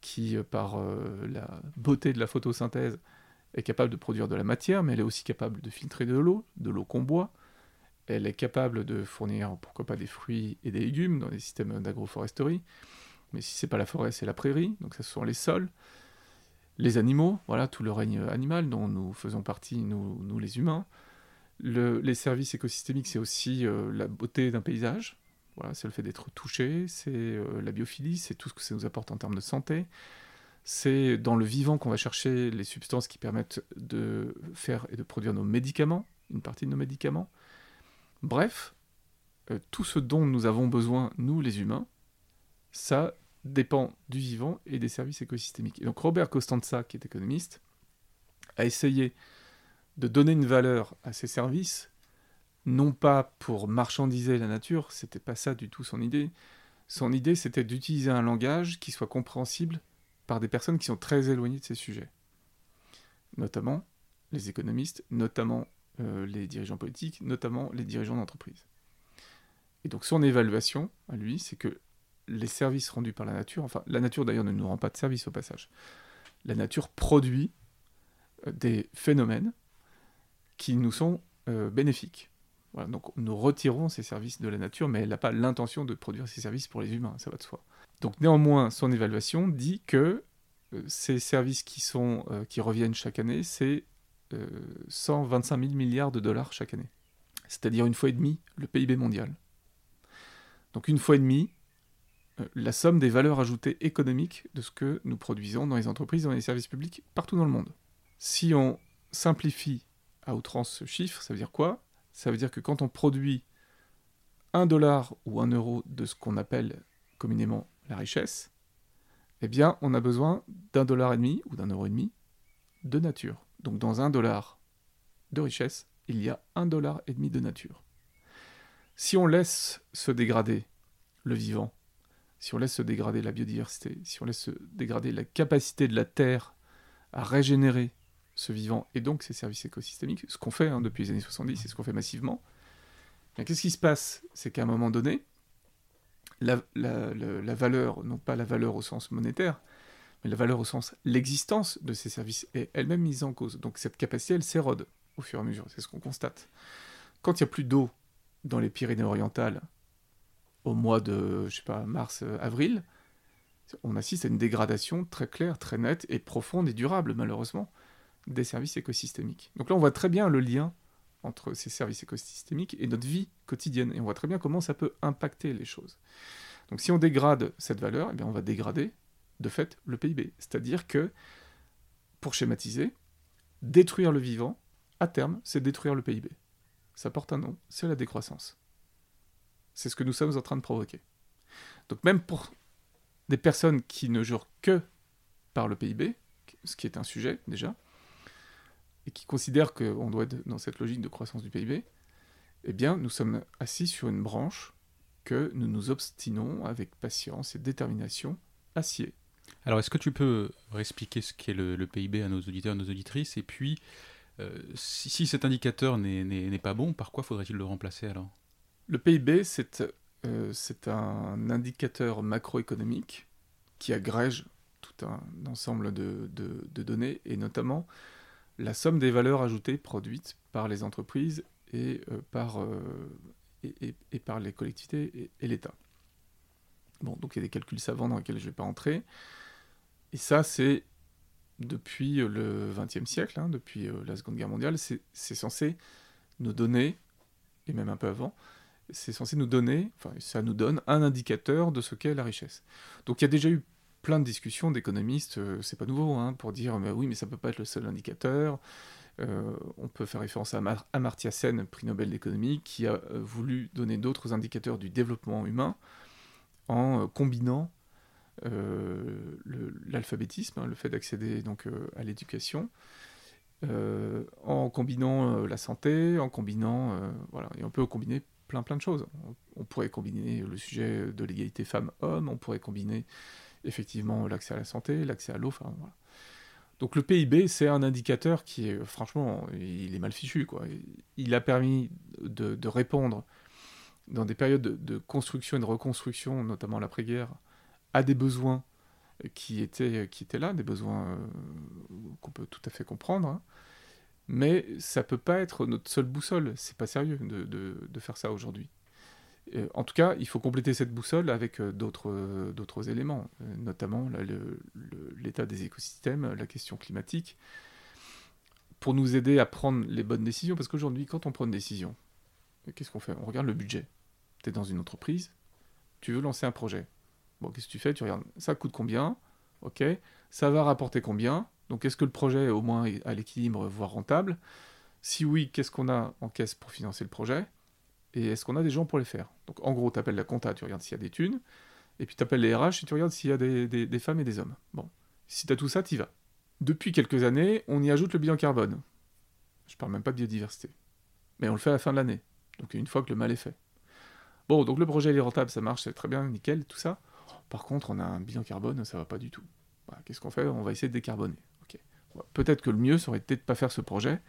qui, euh, par euh, la beauté de la photosynthèse, est capable de produire de la matière, mais elle est aussi capable de filtrer de l'eau, de l'eau qu'on boit. Elle est capable de fournir, pourquoi pas, des fruits et des légumes dans des systèmes d'agroforesterie. Mais si c'est pas la forêt, c'est la prairie, donc ce sont les sols, les animaux, voilà, tout le règne animal dont nous faisons partie, nous, les humains. les services écosystémiques, c'est aussi euh, la beauté d'un paysage, voilà, c'est le fait d'être touché, c'est euh, la biophilie, c'est tout ce que ça nous apporte en termes de santé. C'est dans le vivant qu'on va chercher les substances qui permettent de faire et de produire nos médicaments, une partie de nos médicaments. Bref, euh, tout ce dont nous avons besoin, nous les humains, ça dépend du vivant et des services écosystémiques. Et donc Robert Costanza, qui est économiste, a essayé de donner une valeur à ces services, non pas pour marchandiser la nature, c'était pas ça du tout son idée. Son idée, c'était d'utiliser un langage qui soit compréhensible par des personnes qui sont très éloignées de ces sujets. Notamment les économistes, notamment euh, les dirigeants politiques, notamment les dirigeants d'entreprise. Et donc son évaluation, à lui, c'est que les services rendus par la nature, enfin la nature d'ailleurs ne nous rend pas de service au passage, la nature produit euh, des phénomènes qui nous sont euh, bénéfiques. Donc nous retirons ces services de la nature, mais elle n'a pas l'intention de produire ces services pour les humains, ça va de soi. Donc néanmoins, son évaluation dit que euh, ces services qui, sont, qui reviennent chaque année, c'est 125 000 milliards de dollars chaque année. C'est-à-dire une fois et demie le PIB mondial. Donc une fois et demie, euh, la somme des valeurs ajoutées économiques de ce que nous produisons dans les entreprises, dans les services publics, partout dans le monde. Si on simplifie à outrance ce chiffre, ça veut dire quoi? Ça veut dire que quand on produit un dollar ou un euro de ce qu'on appelle communément la richesse, eh bien, on a besoin d'un dollar et demi ou d'un euro et demi de nature. Donc, dans un dollar de richesse, il y a un dollar et demi de nature. Si on laisse se dégrader le vivant, si on laisse se dégrader la biodiversité, si on laisse se dégrader la capacité de la Terre à régénérer ce vivant et donc ses services écosystémiques, ce qu'on fait hein, depuis les années 70 et ce qu'on fait massivement, qu'est-ce qui se passe? C'est qu'à un moment donné, la, valeur, non pas la valeur au sens monétaire, mais la valeur au sens l'existence de ces services est elle-même mise en cause. Donc cette capacité, elle s'érode au fur et à mesure, c'est ce qu'on constate. Quand il n'y a plus d'eau dans les Pyrénées-Orientales, au mois de, mars, euh, avril, on assiste à une dégradation très claire, très nette et profonde et durable, malheureusement, des services écosystémiques. Donc là, on voit très bien le lien entre ces services écosystémiques et notre vie quotidienne. Et on voit très bien comment ça peut impacter les choses. Donc si on dégrade cette valeur, eh bien on va dégrader de fait le PIB. C'est-à-dire que, pour schématiser, détruire le vivant, à terme, c'est détruire le PIB. Ça porte un nom, c'est la décroissance. C'est ce que nous sommes en train de provoquer. Donc même pour des personnes qui ne jurent que par le PIB, ce qui est un sujet déjà, et qui considèrent qu'on doit être dans cette logique de croissance du PIB, eh bien nous sommes assis sur une branche que nous nous obstinons avec patience et détermination à scier. Alors, est-ce que tu peux expliquer ce qu'est le, PIB à nos auditeurs et nos auditrices? Et puis, euh, si, cet indicateur n'est pas bon, par quoi faudrait-il le remplacer alors? Le PIB, euh, c'est un indicateur macroéconomique qui agrège tout un ensemble de, données, et notamment la somme des valeurs ajoutées produites par les entreprises et, euh, par, et, par les collectivités et, l'État. Bon, donc il y a des calculs savants dans lesquels je ne vais pas entrer. Et ça, c'est depuis le XXe siècle, hein, depuis euh, la Seconde Guerre mondiale, c'est censé nous donner, et même un peu avant, c'est censé nous donner, enfin ça nous donne un indicateur de ce qu'est la richesse. Donc il y a déjà eu plein de discussions d'économistes, euh, c'est pas nouveau, hein, pour dire mais oui mais ça peut pas être le seul indicateur. Euh, on peut faire référence à Amartya Sen, prix Nobel d'économie, qui a voulu donner d'autres indicateurs du développement humain en combinant euh, l'alphabétisme, hein, le, fait d'accéder donc euh, à l'éducation, euh, en combinant la santé, en combinant voilà, et on peut combiner plein plein de choses. On, pourrait combiner le sujet de l'égalité femmes-hommes, on pourrait combiner effectivement l'accès à la santé, l'accès à l'eau, voilà. Donc le PIB, c'est un indicateur qui franchement, il est mal fichu. Quoi. Il a permis de, répondre dans des périodes de, construction et de reconstruction, notamment l'après-guerre, à des besoins qui étaient, qui étaient là, des besoins euh, qu'on peut tout à fait comprendre. Hein. Mais ça peut pas être notre seule boussole. C'est pas sérieux de, de, faire ça aujourd'hui. Euh, en tout cas, il faut compléter cette boussole avec euh, d'autres d'autres éléments, notamment l'état des écosystèmes, la question climatique, pour nous aider à prendre les bonnes décisions. Parce qu'aujourd'hui, quand on prend une décision, qu'est-ce qu'on fait? On regarde le budget. Tu es dans une entreprise, tu veux lancer un projet. Bon, qu'est-ce que tu fais? Tu regardes, ça coûte combien? Ok. Ça va rapporter combien? Donc, est-ce que le projet est au moins à l'équilibre, voire rentable? Si oui, qu'est-ce qu'on a en caisse pour financer le projet? Et est-ce qu'on a des gens pour les faire? Donc, en gros, tu appelles la compta, tu regardes s'il y a des thunes. Et puis, tu appelles les RH et tu regardes s'il y a des, femmes et des hommes. Bon. Si tu as tout ça, tu y vas. Depuis quelques années, on y ajoute le bilan carbone. Je parle même pas de biodiversité. Mais on le fait à la fin de l'année. Donc, une fois que le mal est fait. Bon, donc le projet est rentable, ça marche, c'est très bien, nickel, tout ça. Par contre, on a un bilan carbone, ça va pas du tout. Qu'est-ce qu'on fait? On va essayer de décarboner. Peut-être que le mieux serait peut-être de pas faire ce projet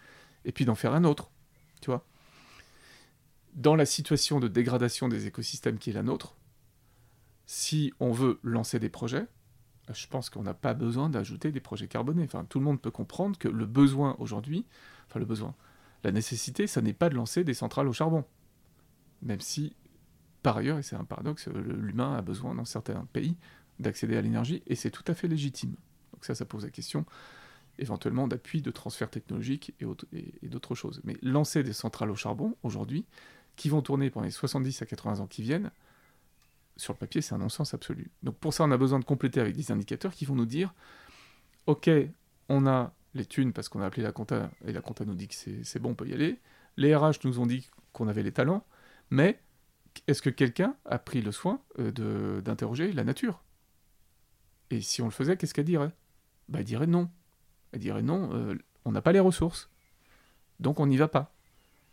et puis d'en faire un autre. Tu vois? Dans la situation de dégradation des écosystèmes qui est la nôtre, si on veut lancer des projets, je pense qu'on n'a pas besoin d'ajouter des projets carbonés. Enfin, tout le monde peut comprendre que le besoin aujourd'hui, enfin le besoin, la nécessité, ça n'est pas de lancer des centrales au charbon. Même si par ailleurs, et c'est un paradoxe, l'humain a besoin dans certains pays d'accéder à l'énergie, et c'est tout à fait légitime. Donc ça, ça pose la question éventuellement d'appui, de transfert technologique et, d'autres choses. Mais lancer des centrales au charbon, aujourd'hui, qui vont tourner pendant les 70 à 80 ans qui viennent, sur le papier, c'est un non-sens absolu. Donc pour ça, on a besoin de compléter avec des indicateurs qui vont nous dire, OK, on a les thunes parce qu'on a appelé la compta, et la compta nous dit que c'est bon, on peut y aller. Les RH nous ont dit qu'on avait les talents, mais est-ce que quelqu'un a pris le soin euh, d'interroger la nature? Et si on le faisait, qu'est-ce qu'elle dirait? Bah, Elle dirait non. Elle dirait non, euh, on n'a pas les ressources. Donc on n'y va pas.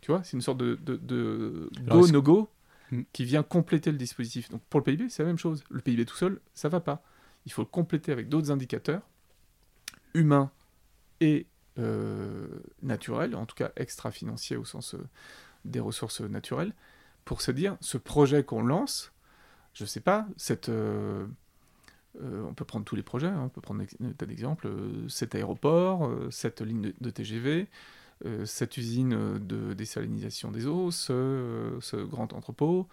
Tu vois, c'est une sorte de, de, go, no go hmm. qui vient compléter le dispositif. Donc pour le PIB, c'est la même chose. Le PIB tout seul, ça va pas. Il faut le compléter avec d'autres indicateurs, humains et euh, naturels, en tout cas extra-financiers au sens des ressources naturelles, pour se dire, ce projet qu'on lance, je sais pas, cette, euh, euh, on peut prendre tous les projets, hein, on peut prendre un tas d'exemples, euh, cet aéroport, cette ligne de, TGV, cette usine de désalinisation des eaux, ce, grand entrepôt,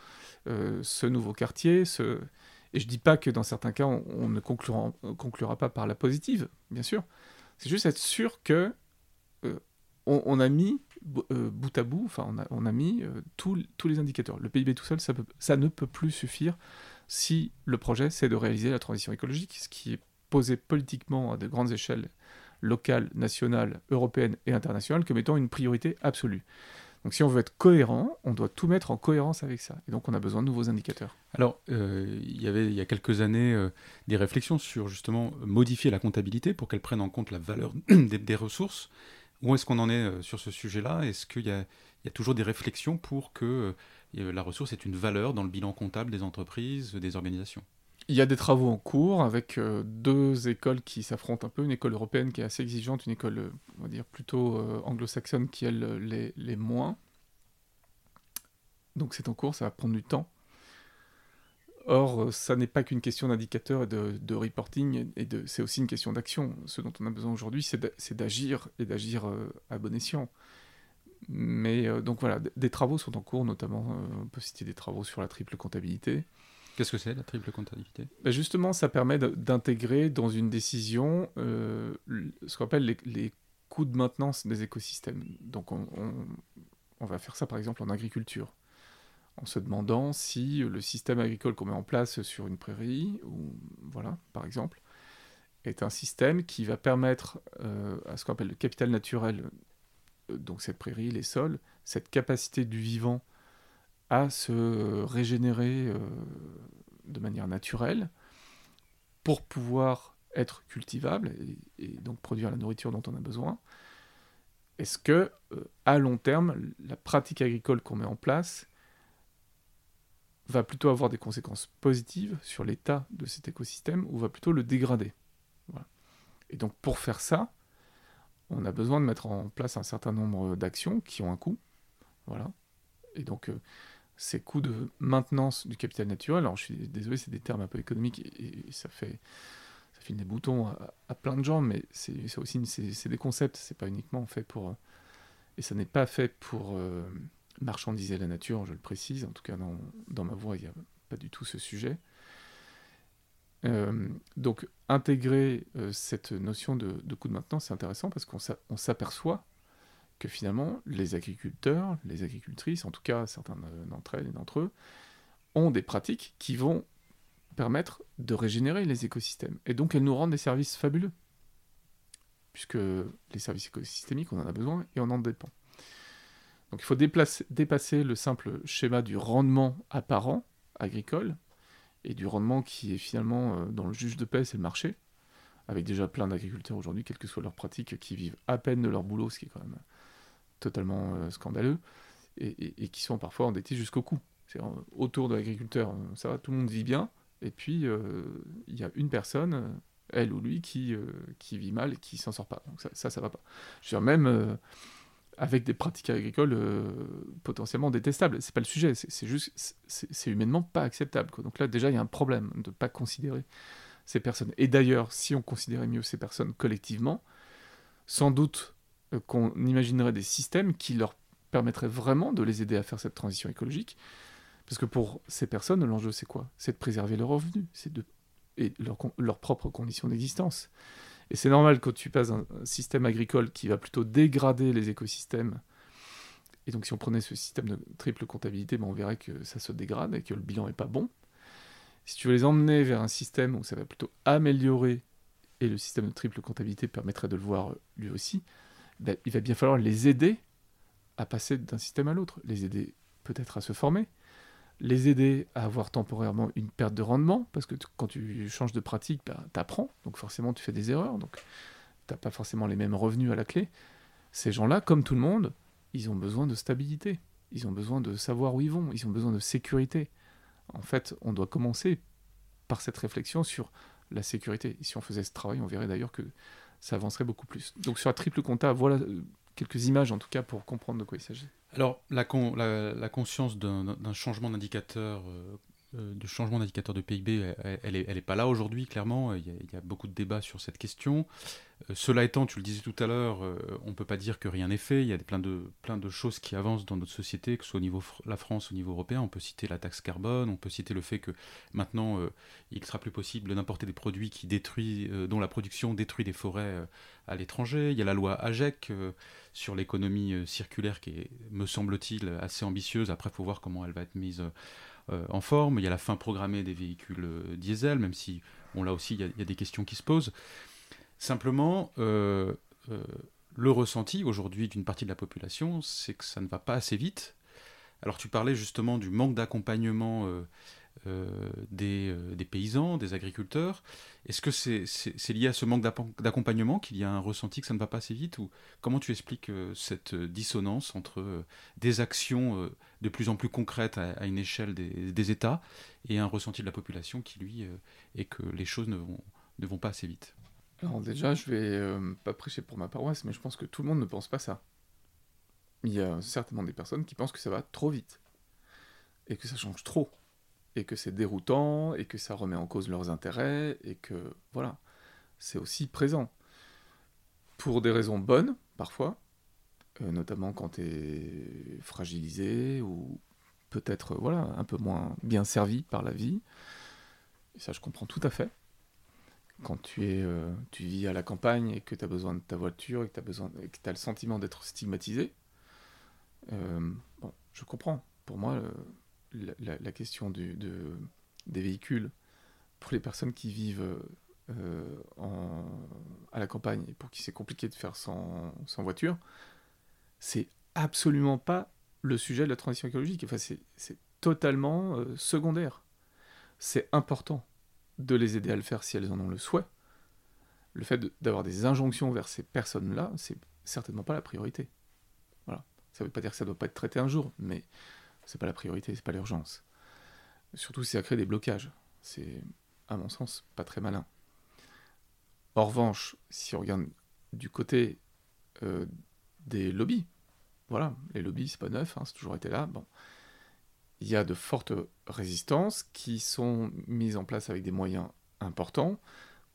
ce nouveau quartier, ce... et je dis pas que dans certains cas on, ne conclura, pas par la positive, bien sûr, c'est juste être sûr que on, a mis bout à bout, enfin, on a, mis tous les indicateurs. Le PIB tout seul, ça ne peut plus suffire si le projet, c'est de réaliser la transition écologique, ce qui est posé politiquement à de grandes échelles locales, nationales, européennes et internationales comme étant une priorité absolue. Donc si on veut être cohérent, on doit tout mettre en cohérence avec ça. Et donc on a besoin de nouveaux indicateurs. Alors, euh, il y avait il y a quelques années euh, des réflexions sur justement modifier la comptabilité pour qu'elle prenne en compte la valeur des, ressources. Où est-ce qu'on en est euh, sur ce sujet-là? Est-ce qu'il y, y a, toujours des réflexions pour que la ressource ait une valeur dans le bilan comptable des entreprises, des organisations? Il y a des travaux en cours avec euh, deux écoles qui s'affrontent un peu, une école européenne qui est assez exigeante, une école, euh, on va dire, plutôt euh, anglo-saxonne qui, elle, les, les moins. Donc c'est en cours, ça va prendre du temps. Or, ça n'est pas qu'une question d'indicateur et de, reporting, et de, c'est aussi une question d'action. Ce dont on a besoin aujourd'hui, c'est d'agir, et d'agir à bon escient. Mais donc voilà, des travaux sont en cours, notamment, on peut citer des travaux sur la triple comptabilité, Qu'est-ce que c'est la triple comptabilité ben Justement, ça permet d'intégrer dans une décision euh, ce qu'on appelle les, coûts de maintenance des écosystèmes. Donc on, va faire ça par exemple en agriculture, en se demandant si le système agricole qu'on met en place sur une prairie, voilà, par exemple, est un système qui va permettre euh, à ce qu'on appelle le capital naturel, euh, donc cette prairie, les sols, cette capacité du vivant à se régénérer euh, de manière naturelle pour pouvoir être cultivable et, donc produire la nourriture dont on a besoin. Est-ce que, euh, à long terme, la pratique agricole qu'on met en place va plutôt avoir des conséquences positives sur l'état de cet écosystème ou va plutôt le dégrader? Et donc pour faire ça, on a besoin de mettre en place un certain nombre d'actions qui ont un coût. Voilà. Et donc, euh, ces coûts de maintenance du capital naturel. Alors je suis désolé, c'est des termes un peu économiques et, ça fait ça file des boutons à, plein de gens, mais c'est aussi c'est des concepts, c'est pas uniquement fait pour euh, et ça n'est pas fait pour euh, marchandiser la nature, je le précise. En tout cas, dans, dans ma voix, il n'y a pas du tout ce sujet. Euh, donc intégrer cette notion de, de coût de maintenance, c'est intéressant parce qu'on s'aperçoit que finalement, les agriculteurs, les agricultrices, en tout cas certains d'entre elles et d'entre eux, ont des pratiques qui vont permettre de régénérer les écosystèmes. Et donc elles nous rendent des services fabuleux. Puisque les services écosystémiques, on en a besoin et on en dépend. Donc il faut dépasser le simple schéma du rendement apparent agricole et du rendement qui est finalement euh, dans le juge de paix, c'est le marché, avec déjà plein d'agriculteurs aujourd'hui, quelles que soient leurs pratiques, qui vivent à peine de leur boulot, ce qui est quand même totalement euh, scandaleux, et, qui sont parfois endettés jusqu'au cou. Autour de l'agriculteur, euh, ça va, tout le monde vit bien, et puis euh, il y a une personne, elle ou lui, qui, qui vit mal et qui s'en sort pas. Donc ça, ça, ça va pas. Je veux dire, même avec des pratiques agricoles potentiellement détestables. C'est pas le sujet, c'est juste, c'est humainement pas acceptable. Donc là, déjà, il y a un problème de pas considérer ces personnes. Et d'ailleurs, si on considérait mieux ces personnes collectivement, sans doute euh, qu'on imaginerait des systèmes qui leur permettraient vraiment de les aider à faire cette transition écologique. Parce que pour ces personnes, l'enjeu, c'est quoi? C'est de préserver leurs revenus, c'est de et leurs leur propres conditions d'existence. Et c'est normal quand tu passes un, système agricole qui va plutôt dégrader les écosystèmes. Et donc si on prenait ce système de triple comptabilité, ben on verrait que ça se dégrade et que le bilan n'est pas bon. Si tu veux les emmener vers un système où ça va plutôt améliorer, et le système de triple comptabilité permettrait de le voir lui aussi, ben, il va bien falloir les aider à passer d'un système à l'autre, les aider peut-être à se former, les aider à avoir temporairement une perte de rendement, parce que quand tu changes de pratique, ben, tu apprends, donc forcément tu fais des erreurs, donc tu n'as pas forcément les mêmes revenus à la clé. Ces gens-là, comme tout le monde, ils ont besoin de stabilité, ils ont besoin de savoir où ils vont, ils ont besoin de sécurité. En fait, on doit commencer par cette réflexion sur la sécurité. Si on faisait ce travail, on verrait d'ailleurs que ça avancerait beaucoup plus. Donc sur la triple compta, voilà euh, quelques images en tout cas pour comprendre de quoi il s'agit. Alors la, la, conscience d'un changement d'indicateur euh, de changement d'indicateur de PIB, elle n'est est pas là aujourd'hui, clairement. Il y, a, beaucoup de débats sur cette question. Euh, cela étant, tu le disais tout à l'heure, euh, on ne peut pas dire que rien n'est fait. Il y a plein de, de choses qui avancent dans notre société, que ce soit au niveau de la France, au niveau européen. On peut citer la taxe carbone, on peut citer le fait que maintenant, il sera plus possible d'importer des produits qui détruisent, dont la production détruit des forêts à l'étranger. Il y a la loi AGEC sur l'économie circulaire qui est, me semble-t-il, assez ambitieuse. Après, il faut voir comment elle va être mise euh, en forme. Il y a la fin programmée des véhicules euh, diesel, même si bon, là aussi il y, a, des questions qui se posent. Simplement, euh, le ressenti aujourd'hui d'une partie de la population, c'est que ça ne va pas assez vite. Alors tu parlais justement du manque d'accompagnement euh, euh, des, paysans, des agriculteurs. Est-ce que c'est lié à ce manque d'accompagnement qu'il y a un ressenti que ça ne va pas assez vite ou comment tu expliques euh, cette dissonance entre des actions de plus en plus concrètes à, une échelle des, États et un ressenti de la population qui lui est que les choses ne vont, ne vont pas assez vite? Alors déjà, je vais pas prêcher pour ma paroisse, mais je pense que tout le monde ne pense pas ça. Il y a certainement des personnes qui pensent que ça va trop vite et que ça change trop et que c'est déroutant, et que ça remet en cause leurs intérêts, et que voilà, c'est aussi présent. Pour des raisons bonnes, parfois, euh, notamment quand tu es fragilisé, ou peut-être voilà, un peu moins bien servi par la vie. Et ça, je comprends tout à fait. Quand tu, es, euh, tu vis à la campagne et que tu as besoin de ta voiture et que tu as, le sentiment d'être stigmatisé, euh, bon, je comprends. Pour moi, la, question des véhicules pour les personnes qui vivent euh, à la campagne et pour qui c'est compliqué de faire sans, sans voiture, c'est absolument pas le sujet de la transition écologique. Enfin, c'est totalement euh, secondaire. C'est important de les aider à le faire si elles en ont le souhait. Le fait d'avoir des injonctions vers ces personnes-là, c'est certainement pas la priorité. Voilà. Ça ne veut pas dire que ça ne doit pas être traité un jour, mais c'est pas la priorité, c'est pas l'urgence. Surtout si ça crée des blocages. C'est, à mon sens, pas très malin. En revanche, si on regarde du côté euh, des lobbies, voilà, les lobbies, c'est pas neuf, hein, c'est toujours été là. Bon, il y a de fortes résistances qui sont mises en place avec des moyens importants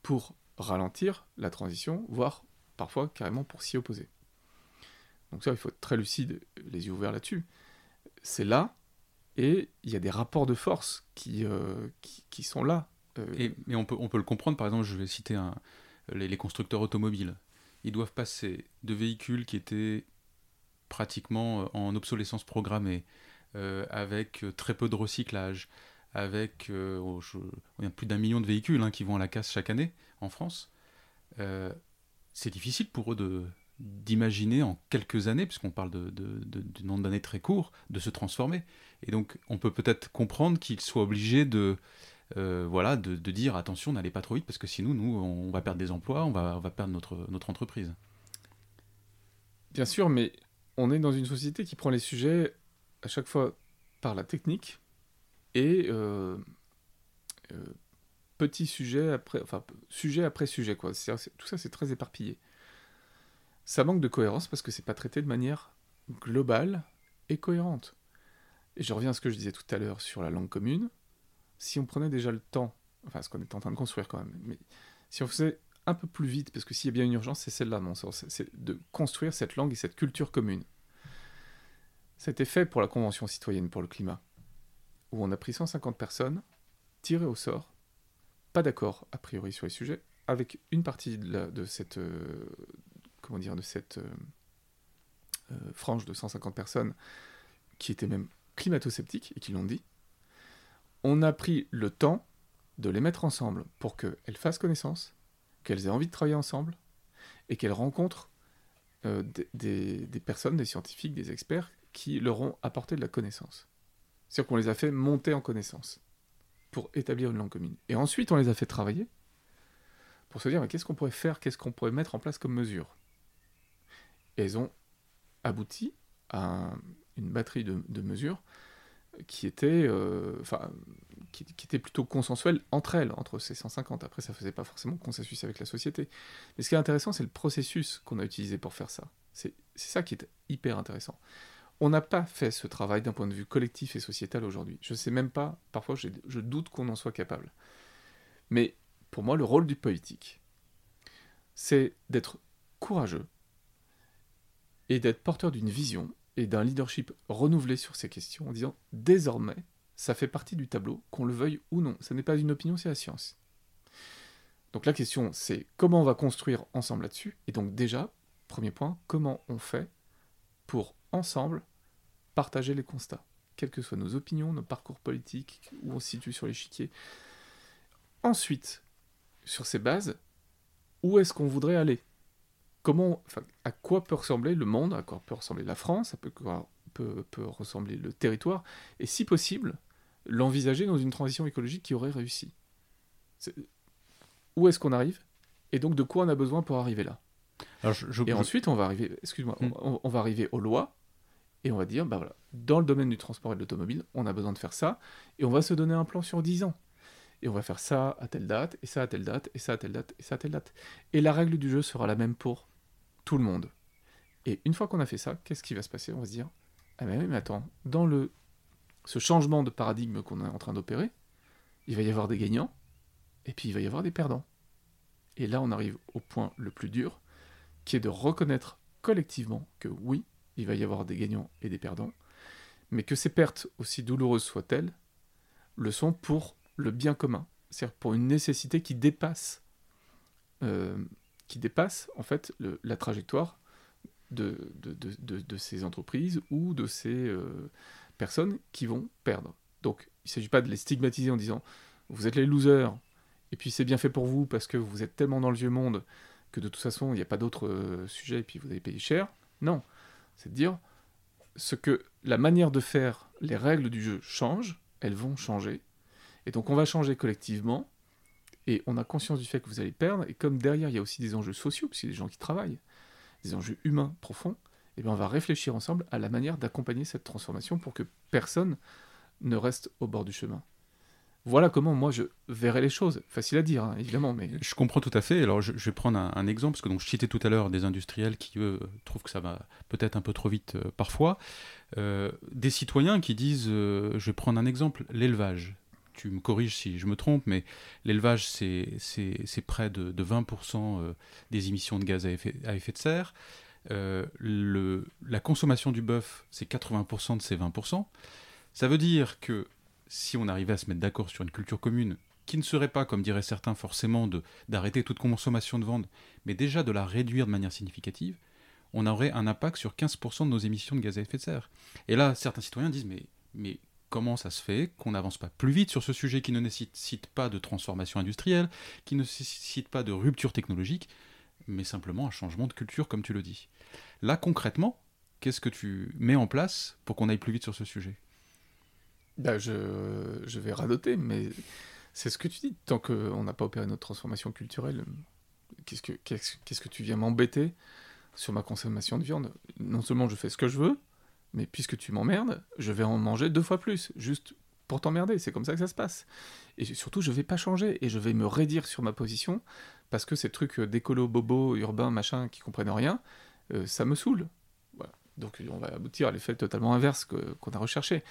pour ralentir la transition, voire parfois carrément pour s'y opposer. Donc ça, il faut être très lucide, les yeux ouverts là-dessus c'est là, et il y a des rapports de force qui, euh, qui, sont là. Euh. Et, on peut, on peut le comprendre, par exemple, je vais citer les, constructeurs automobiles. Ils doivent passer de véhicules qui étaient pratiquement euh, en obsolescence programmée, avec très peu de recyclage, avec oh, plus d'un million de véhicules hein, qui vont à la casse chaque année en France. c'est difficile pour eux de, d'imaginer en quelques années, puisqu'on parle de, nombre d'années très court, de se transformer. Et donc on peut peut-être comprendre qu'il soit obligé de, euh, voilà, de, dire attention, n'allez pas trop vite, parce que sinon, nous, on va perdre des emplois, on va, perdre notre, notre entreprise. Bien sûr, mais on est dans une société qui prend les sujets à chaque fois par la technique et euh, euh, petit sujet après, enfin sujet après sujet quoi. tout ça c'est très éparpillé ça manque de cohérence parce que c'est pas traité de manière globale et cohérente. Et je reviens à ce que je disais tout à l'heure sur la langue commune. Si on prenait déjà le temps, enfin ce qu'on est en train de construire quand même, mais si on faisait un peu plus vite, parce que s'il y a bien une urgence, c'est celle-là, mon sens, c'est de construire cette langue et cette culture commune. Ça a été fait pour la Convention citoyenne pour le climat, où on a pris 150 personnes, tirées au sort, pas d'accord a priori sur les sujets, avec une partie de, cette, euh, de cette euh, euh, frange de 150 personnes qui étaient même climato-sceptiques et qui l'ont dit, on a pris le temps de les mettre ensemble pour qu'elles fassent connaissance, qu'elles aient envie de travailler ensemble et qu'elles rencontrent euh, des, des, personnes, des scientifiques, des experts qui leur ont apporté de la connaissance. C'est-à-dire qu'on les a fait monter en connaissance pour établir une langue commune. Et ensuite, on les a fait travailler pour se dire qu'est-ce qu'on pourrait faire, qu'est-ce qu'on pourrait mettre en place comme mesure? Elles ont abouti à une batterie de, mesures qui était, euh, qui, était plutôt consensuelle entre elles, entre ces 150. Après, ça faisait pas forcément consensus avec la société. Mais ce qui est intéressant, c'est le processus qu'on a utilisé pour faire ça. C'est ça qui est hyper intéressant. on n'a pas fait ce travail d'un point de vue collectif et sociétal aujourd'hui. Je ne sais même pas, parfois je doute qu'on en soit capable. Mais pour moi, le rôle du politique, c'est d'être courageux et d'être porteur d'une vision et d'un leadership renouvelé sur ces questions en disant désormais, ça fait partie du tableau, qu'on le veuille ou non. Ce n'est pas une opinion, c'est la science. Donc la question, c'est comment on va construire ensemble là-dessus. Et donc déjà, premier point, comment on fait pour ensemble partager les constats, quelles que soient nos opinions, nos parcours politiques, où on se situe sur l'échiquier. Ensuite, sur ces bases, où est-ce qu'on voudrait aller? Comment, à quoi peut ressembler le monde, à quoi peut ressembler la France, à quoi peut, peut ressembler le territoire, et si possible, l'envisager dans une transition écologique qui aurait réussi. Où est-ce qu'on arrive Et donc de quoi on a besoin pour arriver là? Et ensuite, on va arriver, excuse-moi, hmm. on, va arriver aux lois et on va dire, bah voilà, dans le domaine du transport et de l'automobile, on a besoin de faire ça, et on va se donner un plan sur 10 ans. Et on va faire ça à telle date, et ça à telle date, et ça à telle date, et ça à telle date. Et la règle du jeu sera la même pour tout le monde. Et une fois qu'on a fait ça, qu'est-ce qui va se passer? On va se dire, ah mais oui, mais attends, dans le ce changement de paradigme qu'on est en train d'opérer, il va y avoir des gagnants, et puis il va y avoir des perdants. Et là, on arrive au point le plus dur, qui est de reconnaître collectivement que oui, il va y avoir des gagnants et des perdants, mais que ces pertes, aussi douloureuses soient-elles, le sont pour le bien commun, c'est-à-dire pour une nécessité qui dépasse, euh, qui dépasse en fait la trajectoire de, de, ces entreprises ou de ces, euh, personnes qui vont perdre. Donc, il ne s'agit pas de les stigmatiser en disant vous êtes les losers, et puis c'est bien fait pour vous parce que vous êtes tellement dans le vieux monde que de toute façon, il n'y a pas d'autre euh, sujet et puis vous allez payer cher. Non, c'est de dire ce que la manière de faire, les règles du jeu changent, elles vont changer. Et donc on va changer collectivement, et on a conscience du fait que vous allez perdre, et comme derrière il y a aussi des enjeux sociaux, parce qu'il y a des gens qui travaillent, des enjeux humains profonds, eh bien, on va réfléchir ensemble à la manière d'accompagner cette transformation pour que personne ne reste au bord du chemin. Voilà comment moi je verrais les choses. Facile à dire, hein, évidemment, mais... Je comprends tout à fait. Alors je, vais prendre un, exemple, parce que donc, je citais tout à l'heure des industriels qui, eux, trouvent que ça va peut-être un peu trop vite euh, parfois. Euh, des citoyens qui disent, euh, je vais prendre un exemple, l'élevage. Tu me corriges si je me trompe, mais l'élevage, c'est près de, 20% des émissions de gaz à effet, à effet de serre. Euh, le, la consommation du bœuf, c'est 80% de ces 20%. Ça veut dire que si on arrivait à se mettre d'accord sur une culture commune, qui ne serait pas, comme diraient certains, forcément d'arrêter toute consommation de viande, mais déjà de la réduire de manière significative, on aurait un impact sur 15% de nos émissions de gaz à effet de serre. Et là, certains citoyens disent, mais, mais comment ça se fait qu'on n'avance pas plus vite sur ce sujet qui ne nécessite pas de transformation industrielle, qui ne nécessite pas de rupture technologique, mais simplement un changement de culture, comme tu le dis. Là, concrètement, qu'est-ce que tu mets en place pour qu'on aille plus vite sur ce sujet? Bah, je, je, vais radoter, mais c'est ce que tu dis. Tant qu'on n'a pas opéré notre transformation culturelle, qu'est-ce que, qu'est-ce, que tu viens m'embêter sur ma consommation de viande? Non seulement je fais ce que je veux, mais puisque tu m'emmerdes, je vais en manger deux fois plus, juste pour t'emmerder. C'est comme ça que ça se passe. Et surtout, je vais pas changer et je vais me raidir sur ma position parce que ces trucs d'écolo, bobo, urbain, machin, qui comprennent rien, euh, ça me saoule. Donc on va aboutir à l'effet totalement inverse qu'on a recherché.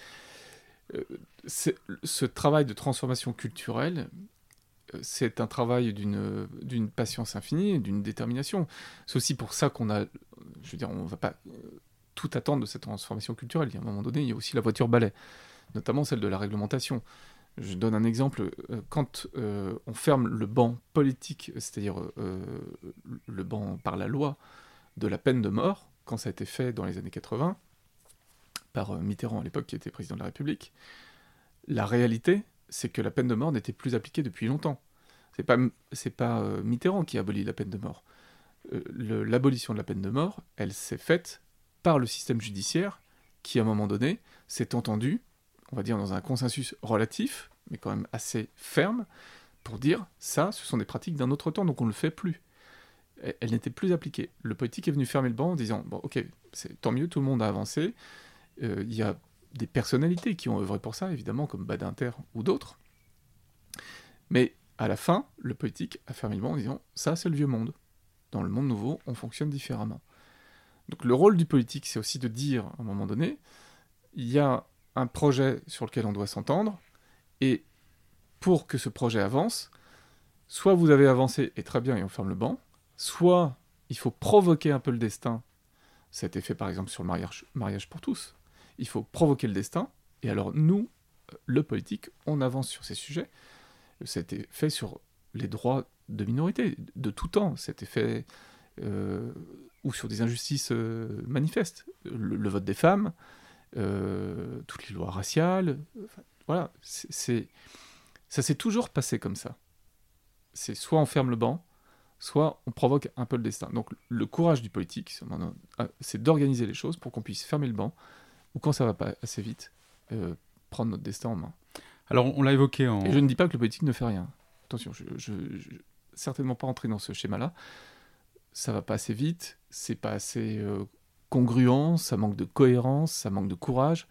Euh, ce travail de transformation culturelle, euh, c'est un travail d'une patience infinie, d'une détermination. C'est aussi pour ça qu'on a, je veux dire, on ne va pas tout attendre de cette transformation culturelle. Il y a un moment donné, il y a aussi la voiture balai, notamment celle de la réglementation. Je donne un exemple. Quand on ferme le banc politique, c'est-à-dire le banc par la loi, de la peine de mort, quand ça a été fait dans les années 80, par euh, Mitterrand à l'époque qui était président de la République, la réalité, c'est que la peine de mort n'était plus appliquée depuis longtemps. C'est pas, pas euh, Mitterrand qui a aboli la peine de mort. Euh, l'abolition de la peine de mort, elle s'est faite par le système judiciaire qui, à un moment donné, s'est entendu, on va dire dans un consensus relatif, mais quand même assez ferme, pour dire ça, ce sont des pratiques d'un autre temps, donc on ne le fait plus elle, n'était plus appliquée. Le politique est venu fermer le banc en disant bon, ok, c'est tant mieux, tout le monde a avancé. Euh, il y a des personnalités qui ont œuvré pour ça, évidemment, comme Badinter ou d'autres. Mais à la fin, le politique a fermé le banc en disant ça, c'est le vieux monde. Dans le monde nouveau, on fonctionne différemment. Donc le rôle du politique, c'est aussi de dire, à un moment donné, il y a un projet sur lequel on doit s'entendre, et pour que ce projet avance, soit vous avez avancé et très bien et on ferme le banc, soit il faut provoquer un peu le destin. Ça a été fait par exemple sur le mariage, pour tous. Il faut provoquer le destin, et alors nous, le politique, on avance sur ces sujets. Ça a été fait sur les droits de minorité, de tout temps. C'était fait ou sur des injustices euh, manifestes. Le, vote des femmes, euh, toutes les lois raciales. voilà, c'est ça s'est toujours passé comme ça. C'est soit on ferme le banc, soit on provoque un peu le destin. Donc le courage du politique, c'est d'organiser les choses pour qu'on puisse fermer le banc, ou quand ça va pas assez vite, prendre notre destin en main. Alors on l'a évoqué en... Et je ne dis pas que le politique ne fait rien. Attention, je, ne certainement pas entrer dans ce schéma-là. Ça va pas assez vite, c'est pas assez euh, congruent, ça manque de cohérence, ça manque de courage,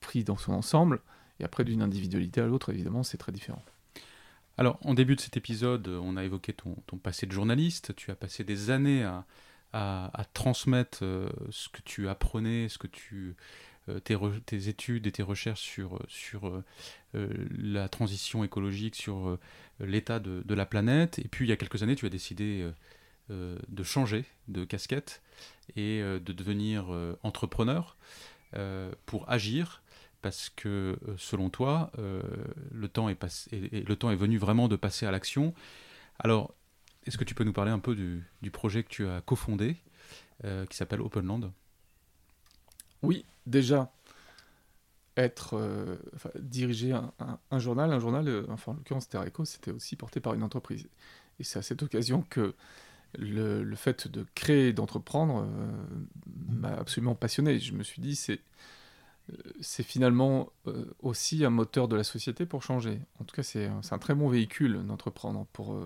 pris dans son ensemble. Et après, d'une individualité à l'autre, évidemment, c'est très différent. Alors, en début de cet épisode, on a évoqué ton, passé de journaliste. Tu as passé des années à, à, transmettre euh, ce que tu apprenais, ce que tu euh, tes, études et tes recherches sur, sur euh, la transition écologique, sur l'état de, de, la planète. Et puis il y a quelques années, tu as décidé de changer de casquette et de devenir entrepreneur pour agir parce que selon toi, le, temps est le temps est venu vraiment de passer à l'action. Alors, est-ce que tu peux nous parler un peu du, du projet que tu as cofondé, qui s'appelle Openland? Oui, déjà être euh, diriger un, journal, un journal, euh, enfin en l'occurrence Terreco, c'était aussi porté par une entreprise. Et c'est à cette occasion que le, fait de créer, d'entreprendre, euh, m'a absolument passionné. Je me suis dit, c'est c'est finalement aussi un moteur de la société pour changer. En tout cas, c'est un, très bon véhicule d'entreprendre pour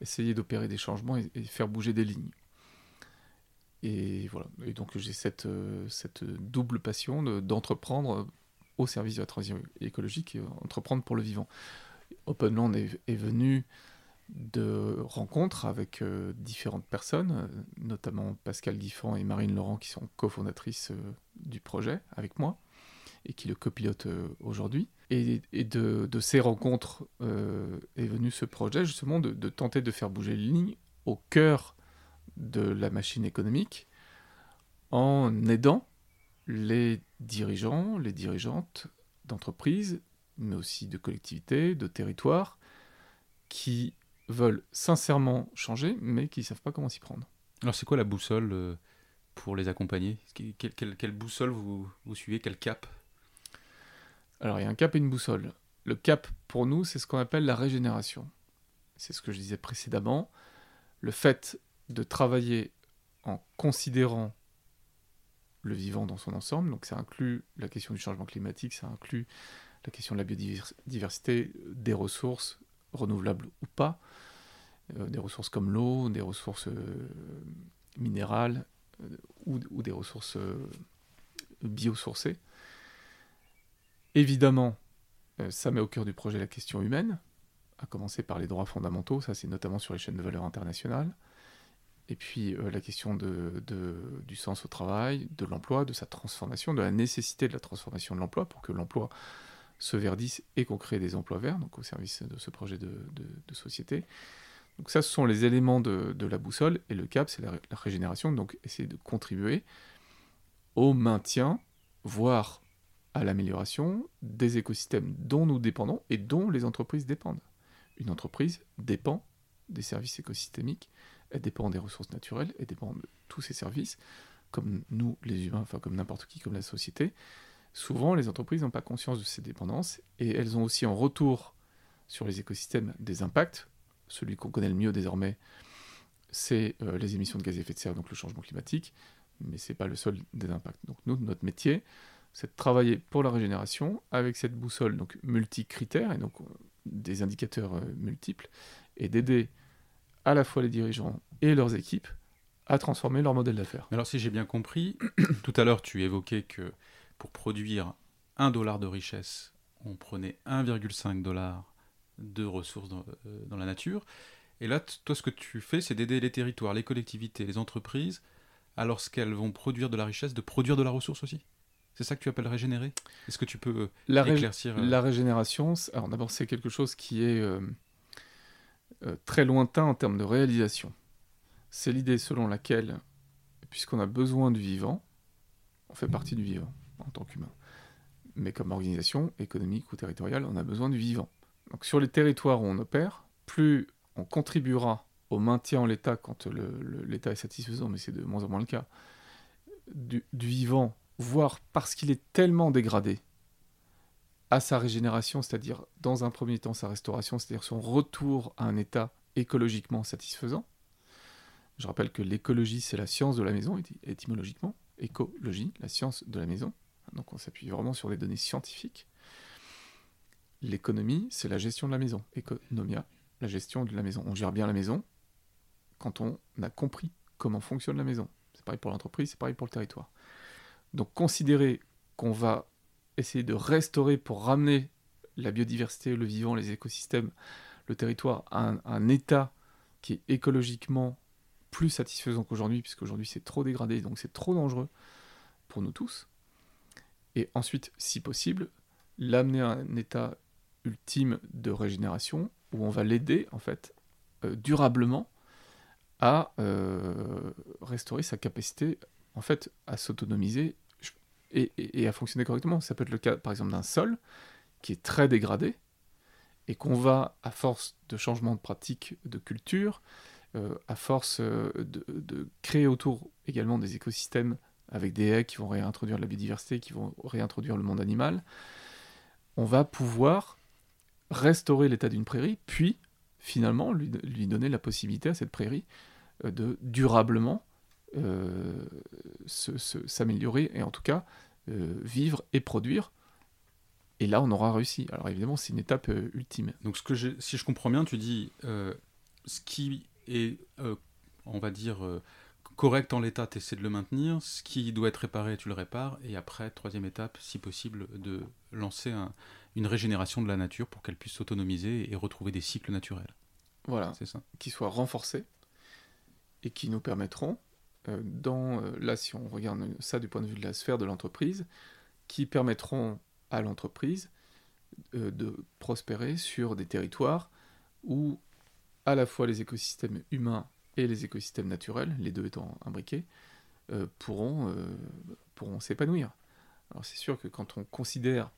essayer d'opérer des changements et, faire bouger des lignes. Et voilà. Et donc j'ai cette, euh, cette double passion d'entreprendre au service de la transition écologique et entreprendre pour le vivant. Openland est, est venu de rencontres avec euh, différentes personnes, notamment Pascal Guiffan et Marine Laurent, qui sont cofondatrices euh, du projet avec moi et qui le copilotent aujourd'hui. Et, de, ces rencontres est venu ce projet, justement, de, de, tenter de faire bouger les lignes au cœur de la machine économique en aidant les dirigeants, les dirigeantes d'entreprises, mais aussi de collectivités, de territoires, qui veulent sincèrement changer, mais qui ne savent pas comment s'y prendre. Alors c'est quoi la boussole euh, pour les accompagner? Quelle, boussole vous, vous suivez? Quel cap? Alors il y a un cap et une boussole. Le cap, pour nous, c'est ce qu'on appelle la régénération. C'est ce que je disais précédemment. Le fait de travailler en considérant le vivant dans son ensemble. Donc ça inclut la question du changement climatique, ça inclut la question de la biodiversité, des ressources renouvelables ou pas, euh, des ressources comme l'eau, des ressources euh, minérales euh, ou, des ressources biosourcées. Évidemment, ça met au cœur du projet la question humaine, à commencer par les droits fondamentaux, ça c'est notamment sur les chaînes de valeur internationales et puis la question du sens au travail, de l'emploi, de sa transformation, de la nécessité de la transformation de l'emploi pour que l'emploi se verdisse et qu'on crée des emplois verts, donc au service de ce projet de, société. Donc ça, ce sont les éléments de, la boussole, et le cap, c'est la, régénération, donc essayer de contribuer au maintien, voire à l'amélioration des écosystèmes dont nous dépendons et dont les entreprises dépendent. Une entreprise dépend des services écosystémiques elle dépend des ressources naturelles, elle dépend de tous ces services, comme nous, les humains, enfin comme n'importe qui, comme la société. Souvent, les entreprises n'ont pas conscience de ces dépendances et elles ont aussi en retour sur les écosystèmes des impacts. Celui qu'on connaît le mieux désormais, c'est euh, les émissions de gaz à effet de serre, donc le changement climatique, mais ce n'est pas le seul des impacts. Donc nous, notre métier, c'est de travailler pour la régénération avec cette boussole donc multi-critères et donc des indicateurs euh, multiples et d'aider à la fois les dirigeants et leurs équipes à transformer leur modèle d'affaires. Alors si j'ai bien compris, tout à l'heure tu évoquais que pour produire un dollar de richesse, on prenait 1,5 dollar de ressources euh, dans, la nature. Et là, toi, ce que tu fais, c'est d'aider les territoires, les collectivités, les entreprises alors qu'elles vont produire de la richesse, de produire de la ressource aussi C'est ça que tu appelles régénérer? Est-ce que tu peux euh, la éclaircir La régénération, alors d'abord c'est quelque chose qui est très lointain en termes de réalisation. C'est l'idée selon laquelle, puisqu'on a besoin du vivant, on fait partie du vivant en tant qu'humain. Mais comme organisation économique ou territoriale, on a besoin du vivant. Donc sur les territoires où on opère, plus on contribuera au maintien en l'état quand l'état est satisfaisant, mais c'est de moins en moins le cas, du, vivant, voire parce qu'il est tellement dégradé, à sa régénération, c'est-à-dire dans un premier temps sa restauration, c'est-à-dire son retour à un état écologiquement satisfaisant. Je rappelle que l'écologie, c'est la science de la maison, étymologiquement. Écologie, la science de la maison. Donc on s'appuie vraiment sur des données scientifiques. L'économie, c'est la gestion de la maison. Economia, la gestion de la maison. On gère bien la maison quand on a compris comment fonctionne la maison. C'est pareil pour l'entreprise, c'est pareil pour le territoire. Donc considérer qu'on va essayer de restaurer pour ramener la biodiversité, le vivant, les écosystèmes, le territoire à un, état qui est écologiquement plus satisfaisant qu'aujourd'hui, puisqu'aujourd'hui c'est trop dégradé, donc c'est trop dangereux pour nous tous. Et ensuite, si possible, l'amener à un état ultime de régénération où on va l'aider en fait euh, durablement à euh, restaurer sa capacité en fait à s'autonomiser et, à fonctionner correctement. Ça peut être le cas par exemple d'un sol qui est très dégradé et qu'on va à force de changement de pratique de culture, euh, à force de, de, créer autour également des écosystèmes avec des haies qui vont réintroduire la biodiversité, qui vont réintroduire le monde animal, on va pouvoir restaurer l'état d'une prairie, puis finalement lui, donner la possibilité à cette prairie euh, de durablement euh, s'améliorer et en tout cas euh, vivre et produire. Et là, on aura réussi. Alors évidemment, c'est une étape ultime. Donc, si je comprends bien, tu dis ce qui est, on va dire, correct en l'état, tu essaies de le maintenir. Ce qui doit être réparé, tu le répares. Et après, troisième étape, si possible, de lancer un, une régénération de la nature pour qu'elle puisse s'autonomiser et retrouver des cycles naturels. Voilà, c'est ça. Qui soient renforcés et qui nous permettront, euh, dans, euh, là si on regarde ça du point de vue de la sphère de l'entreprise, qui permettront à l'entreprise euh, de prospérer sur des territoires où à la fois les écosystèmes humains et les écosystèmes naturels, les deux étant imbriqués, pourront, pourront s'épanouir. Alors c'est sûr que quand on considère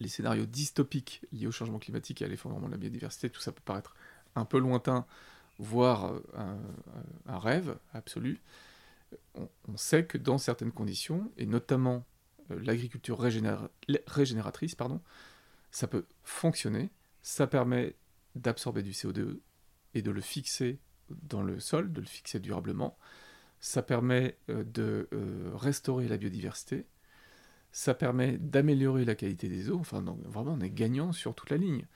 les scénarios dystopiques liés au changement climatique et à l'effondrement de la biodiversité, tout ça peut paraître un peu lointain, voire euh, un, rêve absolu. On, sait que dans certaines conditions, et notamment euh, l'agriculture régénératrice, ça peut fonctionner, ça permet d'absorber du CO2 et de le fixer dans le sol, de le fixer durablement, ça permet euh, de restaurer la biodiversité, ça permet d'améliorer la qualité des eaux. Enfin, donc, vraiment, on est gagnant sur toute la ligne.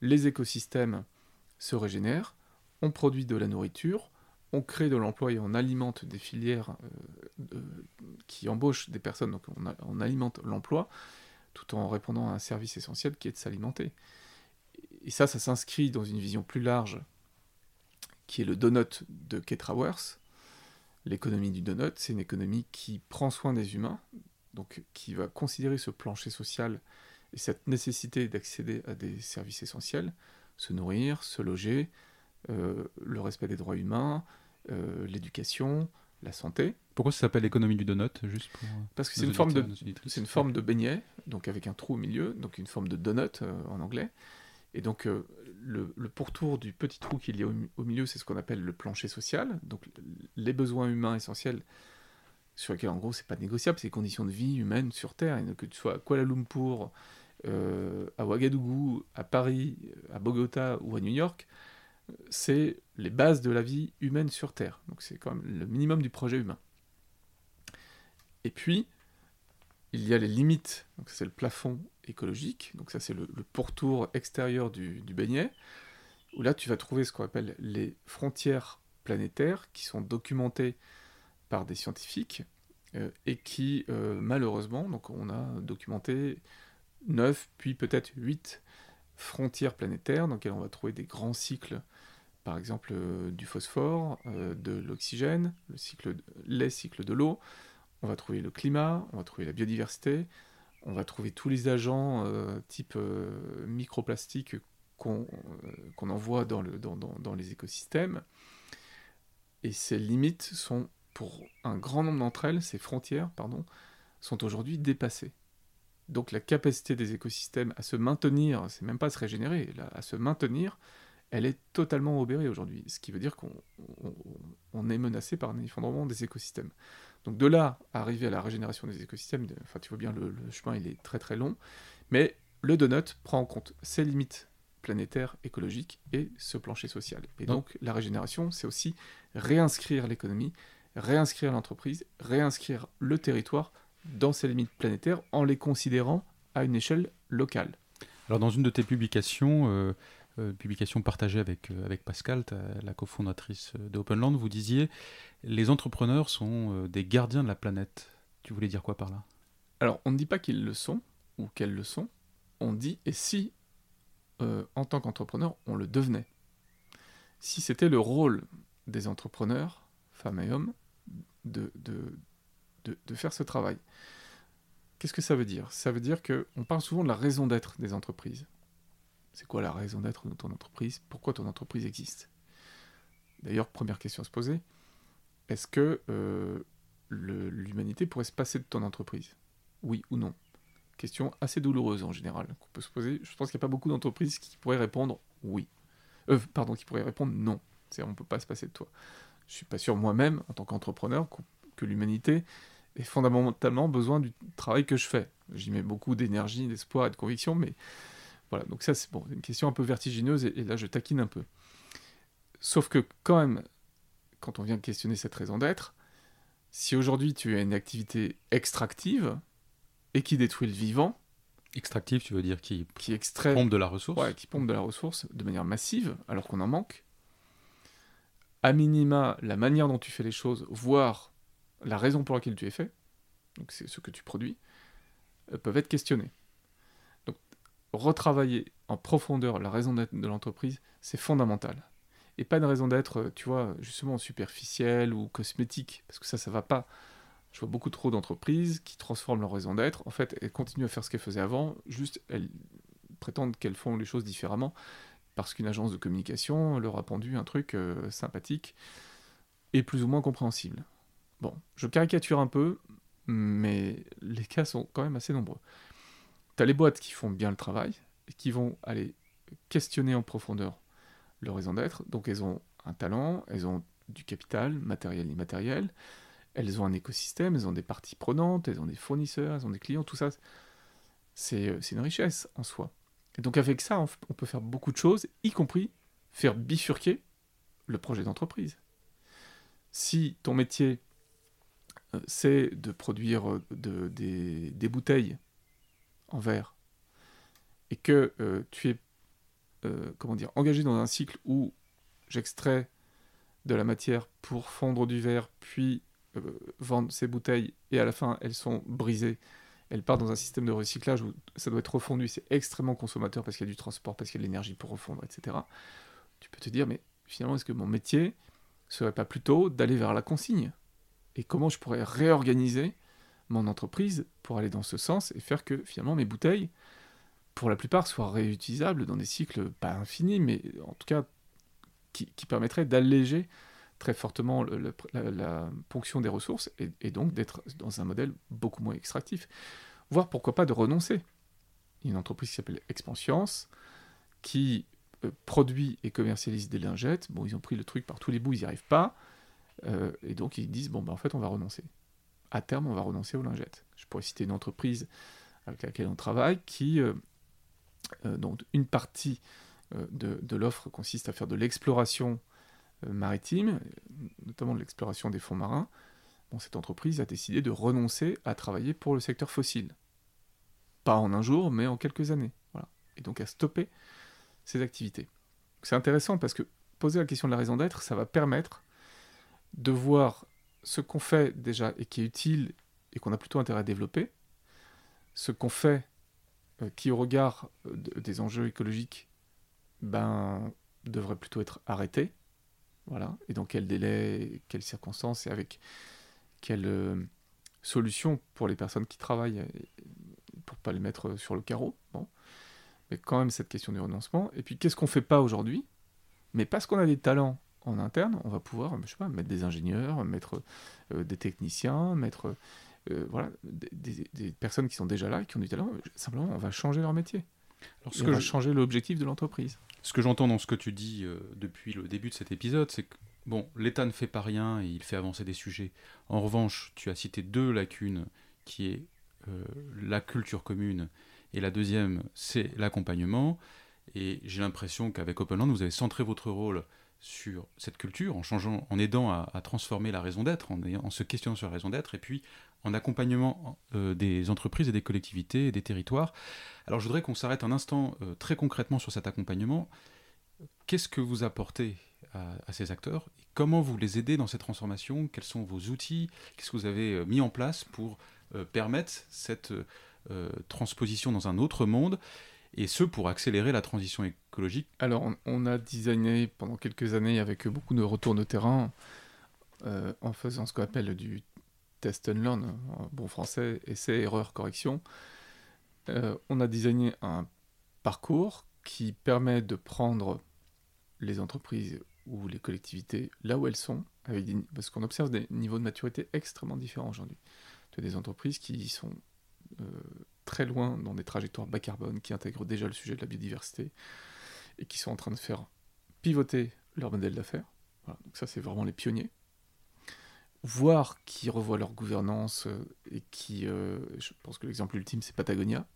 Les écosystèmes se régénèrent, on produit de la nourriture, on crée de l'emploi et on alimente des filières euh, qui embauchent des personnes, donc on, alimente l'emploi, tout en répondant à un service essentiel qui est de s'alimenter. Et ça, ça s'inscrit dans une vision plus large, qui est le donut de Ketrawers. L'économie du donut, c'est une économie qui prend soin des humains, donc qui va considérer ce plancher social et cette nécessité d'accéder à des services essentiels, se nourrir, se loger, euh, le respect des droits humains, euh, l'éducation, la santé. Pourquoi ça s'appelle l'économie du donut juste pour euh, Parce que c'est une, forme de, c'est une forme de beignet, donc avec un trou au milieu, donc une forme de donut en anglais. Et donc le, pourtour du petit trou qu'il y a au milieu, c'est ce qu'on appelle le plancher social, donc les besoins humains essentiels sur lesquels en gros c'est pas négociable, c'est les conditions de vie humaines sur Terre, et que tu sois à Kuala Lumpur, euh, à Ouagadougou, à Paris, à Bogota ou à New York, c'est les bases de la vie humaine sur Terre. Donc c'est quand même le minimum du projet humain. Et puis, il y a les limites, donc c'est le plafond écologique, donc ça c'est le, pourtour extérieur du, beignet, où là tu vas trouver ce qu'on appelle les frontières planétaires qui sont documentées par des scientifiques euh, et qui, euh, malheureusement, on a documenté 9, puis peut-être 8 frontières planétaires dans lesquelles on va trouver des grands cycles par exemple du phosphore, de l'oxygène, les cycles de l'eau, on va trouver le climat, on va trouver la biodiversité, on va trouver tous les agents type microplastiques qu'on envoie dans, le, dans, dans, les écosystèmes. Et ces limites sont, pour un grand nombre d'entre elles, ces frontières, pardon, sont aujourd'hui dépassées. Donc la capacité des écosystèmes à se maintenir, c'est même pas se régénérer, à se maintenir, elle est totalement obérée aujourd'hui. Ce qui veut dire qu'on est menacé par un effondrement des écosystèmes. Donc de là à arriver à la régénération des écosystèmes, enfin tu vois bien le, le chemin il est très très long, mais le donut prend en compte ses limites planétaires, écologiques et ce plancher social. Et donc la régénération, c'est aussi réinscrire l'économie, réinscrire l'entreprise, réinscrire le territoire dans ses limites planétaires en les considérant à une échelle locale. Alors dans une de tes publications, euh, euh publication partagée avec, euh, avec Pascal, la cofondatrice de Openland, vous disiez les entrepreneurs sont euh, des gardiens de la planète. Tu voulais dire quoi par là? Alors on ne dit pas qu'ils le sont ou qu'elles le sont, on dit et si en tant qu'entrepreneur on le devenait? Si c'était le rôle des entrepreneurs, femmes et hommes, de, de, de, faire ce travail. Qu'est-ce que ça veut dire? Ça veut dire qu'on parle souvent de la raison d'être des entreprises. C'est quoi la raison d'être de ton entreprise? Pourquoi ton entreprise existe? D'ailleurs, première question à se poser, est-ce que euh, l'humanité pourrait se passer de ton entreprise? Oui ou non? Question assez douloureuse en général qu'on peut se poser. Je pense qu'il n'y a pas beaucoup d'entreprises qui pourraient répondre oui. Euh, pardon, qui pourraient répondre non. C'est-à-dire on ne peut pas se passer de toi. Je suis pas sûr moi-même, en tant qu'entrepreneur, que l'humanité et fondamentalement besoin du travail que je fais. J'y mets beaucoup d'énergie, d'espoir et de conviction, mais voilà, donc ça c'est bon, une question un peu vertigineuse, et, là je taquine un peu. Sauf que quand même, quand on vient questionner cette raison d'être, si aujourd'hui tu as une activité extractive et qui détruit le vivant, extractive, tu veux dire qui, qui extrait, pompe de la ressource, ouais, qui pompe de la ressource de manière massive alors qu'on en manque. À minima, la manière dont tu fais les choses, voire la raison pour laquelle tu es fait, donc c'est ce que tu produis, euh, peuvent être questionnées. Retravailler en profondeur la raison d'être de l'entreprise, c'est fondamental. Et pas une raison d'être, euh, tu vois, justement superficielle ou cosmétique, parce que ça, ça va pas. Je vois beaucoup trop d'entreprises qui transforment leur raison d'être. En fait, elles continuent à faire ce qu'elles faisaient avant, juste elles prétendent qu'elles font les choses différemment, parce qu'une agence de communication leur a pendu un truc euh, sympathique et plus ou moins compréhensible. Bon, je caricature un peu, mais les cas sont quand même assez nombreux. Les boîtes qui font bien le travail, et qui vont aller questionner en profondeur leur raison d'être. Donc elles ont un talent, elles ont du capital, matériel, immatériel, elles ont un écosystème, elles ont des parties prenantes, elles ont des fournisseurs, elles ont des clients, tout ça, c'est une richesse en soi. Et donc avec ça, on peut faire beaucoup de choses, y compris faire bifurquer le projet d'entreprise. Si ton métier euh, c'est de produire euh, des, bouteilles en verre et que euh, tu es comment dire, engagé dans un cycle où j'extrais de la matière pour fondre du verre, puis vendre ces bouteilles, et à la fin elles sont brisées, elles partent dans un système de recyclage où ça doit être refondu, c'est extrêmement consommateur parce qu'il y a du transport, parce qu'il y a de l'énergie pour refondre, etc. Tu peux te dire, mais finalement, est-ce que mon métier serait pas plutôt d'aller vers la consigne? Et comment je pourrais réorganiser mon entreprise pour aller dans ce sens et faire que finalement mes bouteilles, pour la plupart, soient réutilisables dans des cycles pas infinis, mais en tout cas qui, permettraient d'alléger très fortement la, ponction des ressources et, donc d'être dans un modèle beaucoup moins extractif. Voire pourquoi pas de renoncer. Il y a une entreprise qui s'appelle Expansience qui euh, produit et commercialise des lingettes. Bon, ils ont pris le truc par tous les bouts, ils n'y arrivent pas. Euh, et donc ils disent, bon, ben, en fait, on va renoncer. À terme, on va renoncer aux lingettes. Je pourrais citer une entreprise avec laquelle on travaille qui, euh, euh, donc une partie de, de l'offre consiste à faire de l'exploration maritime, notamment de l'exploration des fonds marins. Bon, cette entreprise a décidé de renoncer à travailler pour le secteur fossile. Pas en un jour, mais en quelques années. Voilà. Et donc à stopper ses activités. C'est intéressant parce que poser la question de la raison d'être, ça va permettre de voir ce qu'on fait déjà et qui est utile et qu'on a plutôt intérêt à développer, ce qu'on fait euh, qui au regard euh, des enjeux écologiques ben, devrait plutôt être arrêté, voilà, et dans quel délai, quelles circonstances et avec quelle euh, solution pour les personnes qui travaillent pour pas les mettre sur le carreau. Bon. Mais quand même cette question du renoncement. Et puis qu'est-ce qu'on fait pas aujourd'hui Mais parce qu'on a des talents en interne, on va pouvoir, je sais pas, mettre des ingénieurs, mettre euh, des techniciens, mettre euh, voilà, des, personnes qui sont déjà là, qui ont du talent. Simplement, on va changer leur métier. Alors, ce que on va changer l'objectif de l'entreprise. Ce que j'entends dans ce que tu dis euh, depuis le début de cet épisode, c'est que bon, l'État ne fait pas rien et il fait avancer des sujets. En revanche, tu as cité deux lacunes, qui est la culture commune et la deuxième, c'est l'accompagnement. Et j'ai l'impression qu'avec Openland, vous avez centré votre rôle sur cette culture, en changeant, en aidant à, transformer la raison d'être, en, se questionnant sur la raison d'être, et puis en accompagnement euh, des entreprises et des collectivités et des territoires. Alors je voudrais qu'on s'arrête un instant euh, très concrètement sur cet accompagnement. Qu'est-ce que vous apportez à, ces acteurs Comment vous les aidez dans cette transformation? Quels sont vos outils? Qu'est-ce que vous avez euh, mis en place pour permettre cette transposition dans un autre monde? Et ce pour accélérer la transition écologique Alors, on, a designé pendant quelques années avec beaucoup de retours de terrain euh, en faisant ce qu'on appelle du test and learn, en bon français, essai, erreur, correction. Euh, on a designé un parcours qui permet de prendre les entreprises ou les collectivités là où elles sont, parce qu'on observe des niveaux de maturité extrêmement différents aujourd'hui. Tu as des entreprises qui sont euh, très loin dans des trajectoires bas carbone qui intègrent déjà le sujet de la biodiversité et qui sont en train de faire pivoter leur modèle d'affaires. donc ça, c'est vraiment les pionniers. Voir qui revoient leur gouvernance euh, et qui, euh, je pense que l'exemple ultime, c'est Patagonia,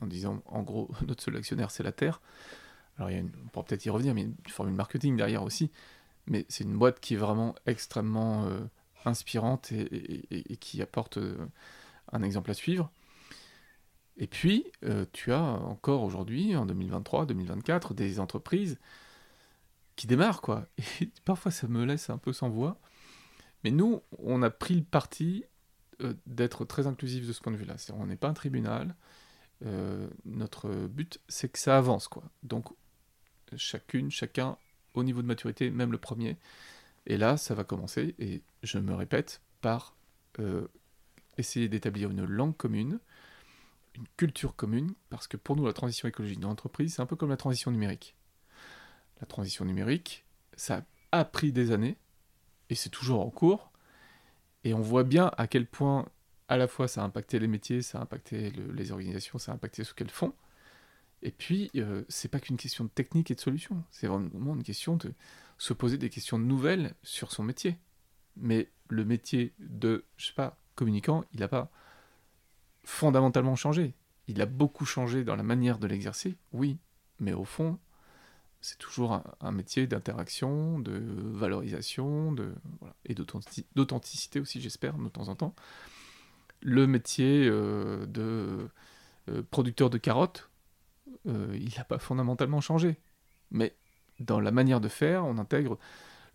en disant, en gros, notre seul actionnaire, c'est la Terre. Alors, il y a une, on pourra peut-être y revenir, mais il y a une formule marketing derrière aussi. Mais c'est une boîte qui est vraiment extrêmement euh, inspirante et, qui apporte un exemple à suivre. Et puis, euh, tu as encore aujourd'hui, en 2023, 2024, des entreprises qui démarrent, quoi. Et parfois, ça me laisse un peu sans voix. Mais nous, on a pris le parti euh, d'être très inclusif de ce point de vue-là. On n'est pas un tribunal. Euh, notre but, c'est que ça avance, quoi. Donc, chacune, chacun, au niveau de maturité, même le premier. Et là, ça va commencer, et je me répète, par essayer d'établir une langue commune, une culture commune, parce que pour nous, la transition écologique dans l'entreprise, c'est un peu comme la transition numérique. La transition numérique, ça a pris des années, et c'est toujours en cours, et on voit bien à quel point, à la fois, ça a impacté les métiers, ça a impacté les organisations, ça a impacté ce qu'elles font, et puis, euh, c'est pas qu'une question de technique et de solution, c'est vraiment une question de se poser des questions nouvelles sur son métier. Mais le métier de, je sais pas, communicant, il n'a pas fondamentalement changé. Il a beaucoup changé dans la manière de l'exercer, oui, mais au fond, c'est toujours un, métier d'interaction, de valorisation, de, et d'authenticité aussi, j'espère, de temps en temps. Le métier euh, de euh, producteur de carottes, euh, il n'a pas fondamentalement changé. Mais dans la manière de faire, on intègre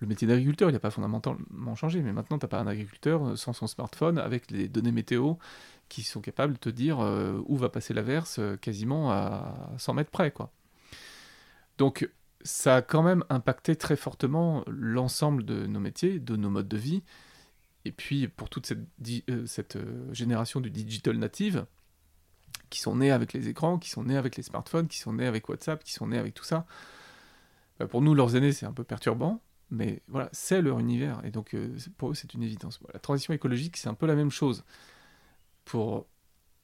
le métier d'agriculteur, il n'a pas fondamentalement changé. Mais maintenant, tu n'as pas un agriculteur sans son smartphone avec les données météo qui sont capables de te dire euh, où va passer l'averse euh, quasiment à 100 mètres près. Quoi. Donc ça a quand même impacté très fortement l'ensemble de nos métiers, de nos modes de vie. Et puis pour toute cette, euh, cette génération du digital native, qui sont nés avec les écrans, qui sont nés avec les smartphones, qui sont nés avec WhatsApp, qui sont nés avec tout ça, bah, pour nous, leurs aînés, c'est un peu perturbant. Mais voilà, c'est leur univers. Et donc, pour eux, c'est une évidence. La transition écologique, c'est un peu la même chose pour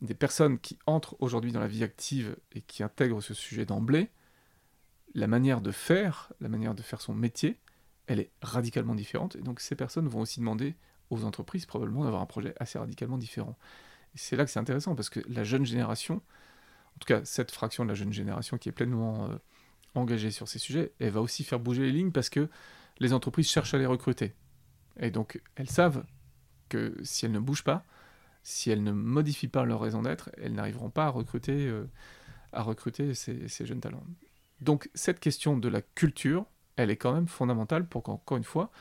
des personnes qui entrent aujourd'hui dans la vie active et qui intègrent ce sujet d'emblée, la manière de faire, la manière de faire son métier, elle est radicalement différente. Et donc ces personnes vont aussi demander aux entreprises probablement d'avoir un projet assez radicalement différent. Et c'est là que c'est intéressant parce que la jeune génération, en tout cas cette fraction de la jeune génération qui est pleinement euh, engagée sur ces sujets, elle va aussi faire bouger les lignes parce que les entreprises cherchent à les recruter. Et donc elles savent que si elles ne bougent pas, si elles ne modifient pas leur raison d'être, elles n'arriveront pas à recruter, euh, ces, jeunes talents. Donc cette question de la culture, elle est quand même fondamentale pour qu'encore une fois,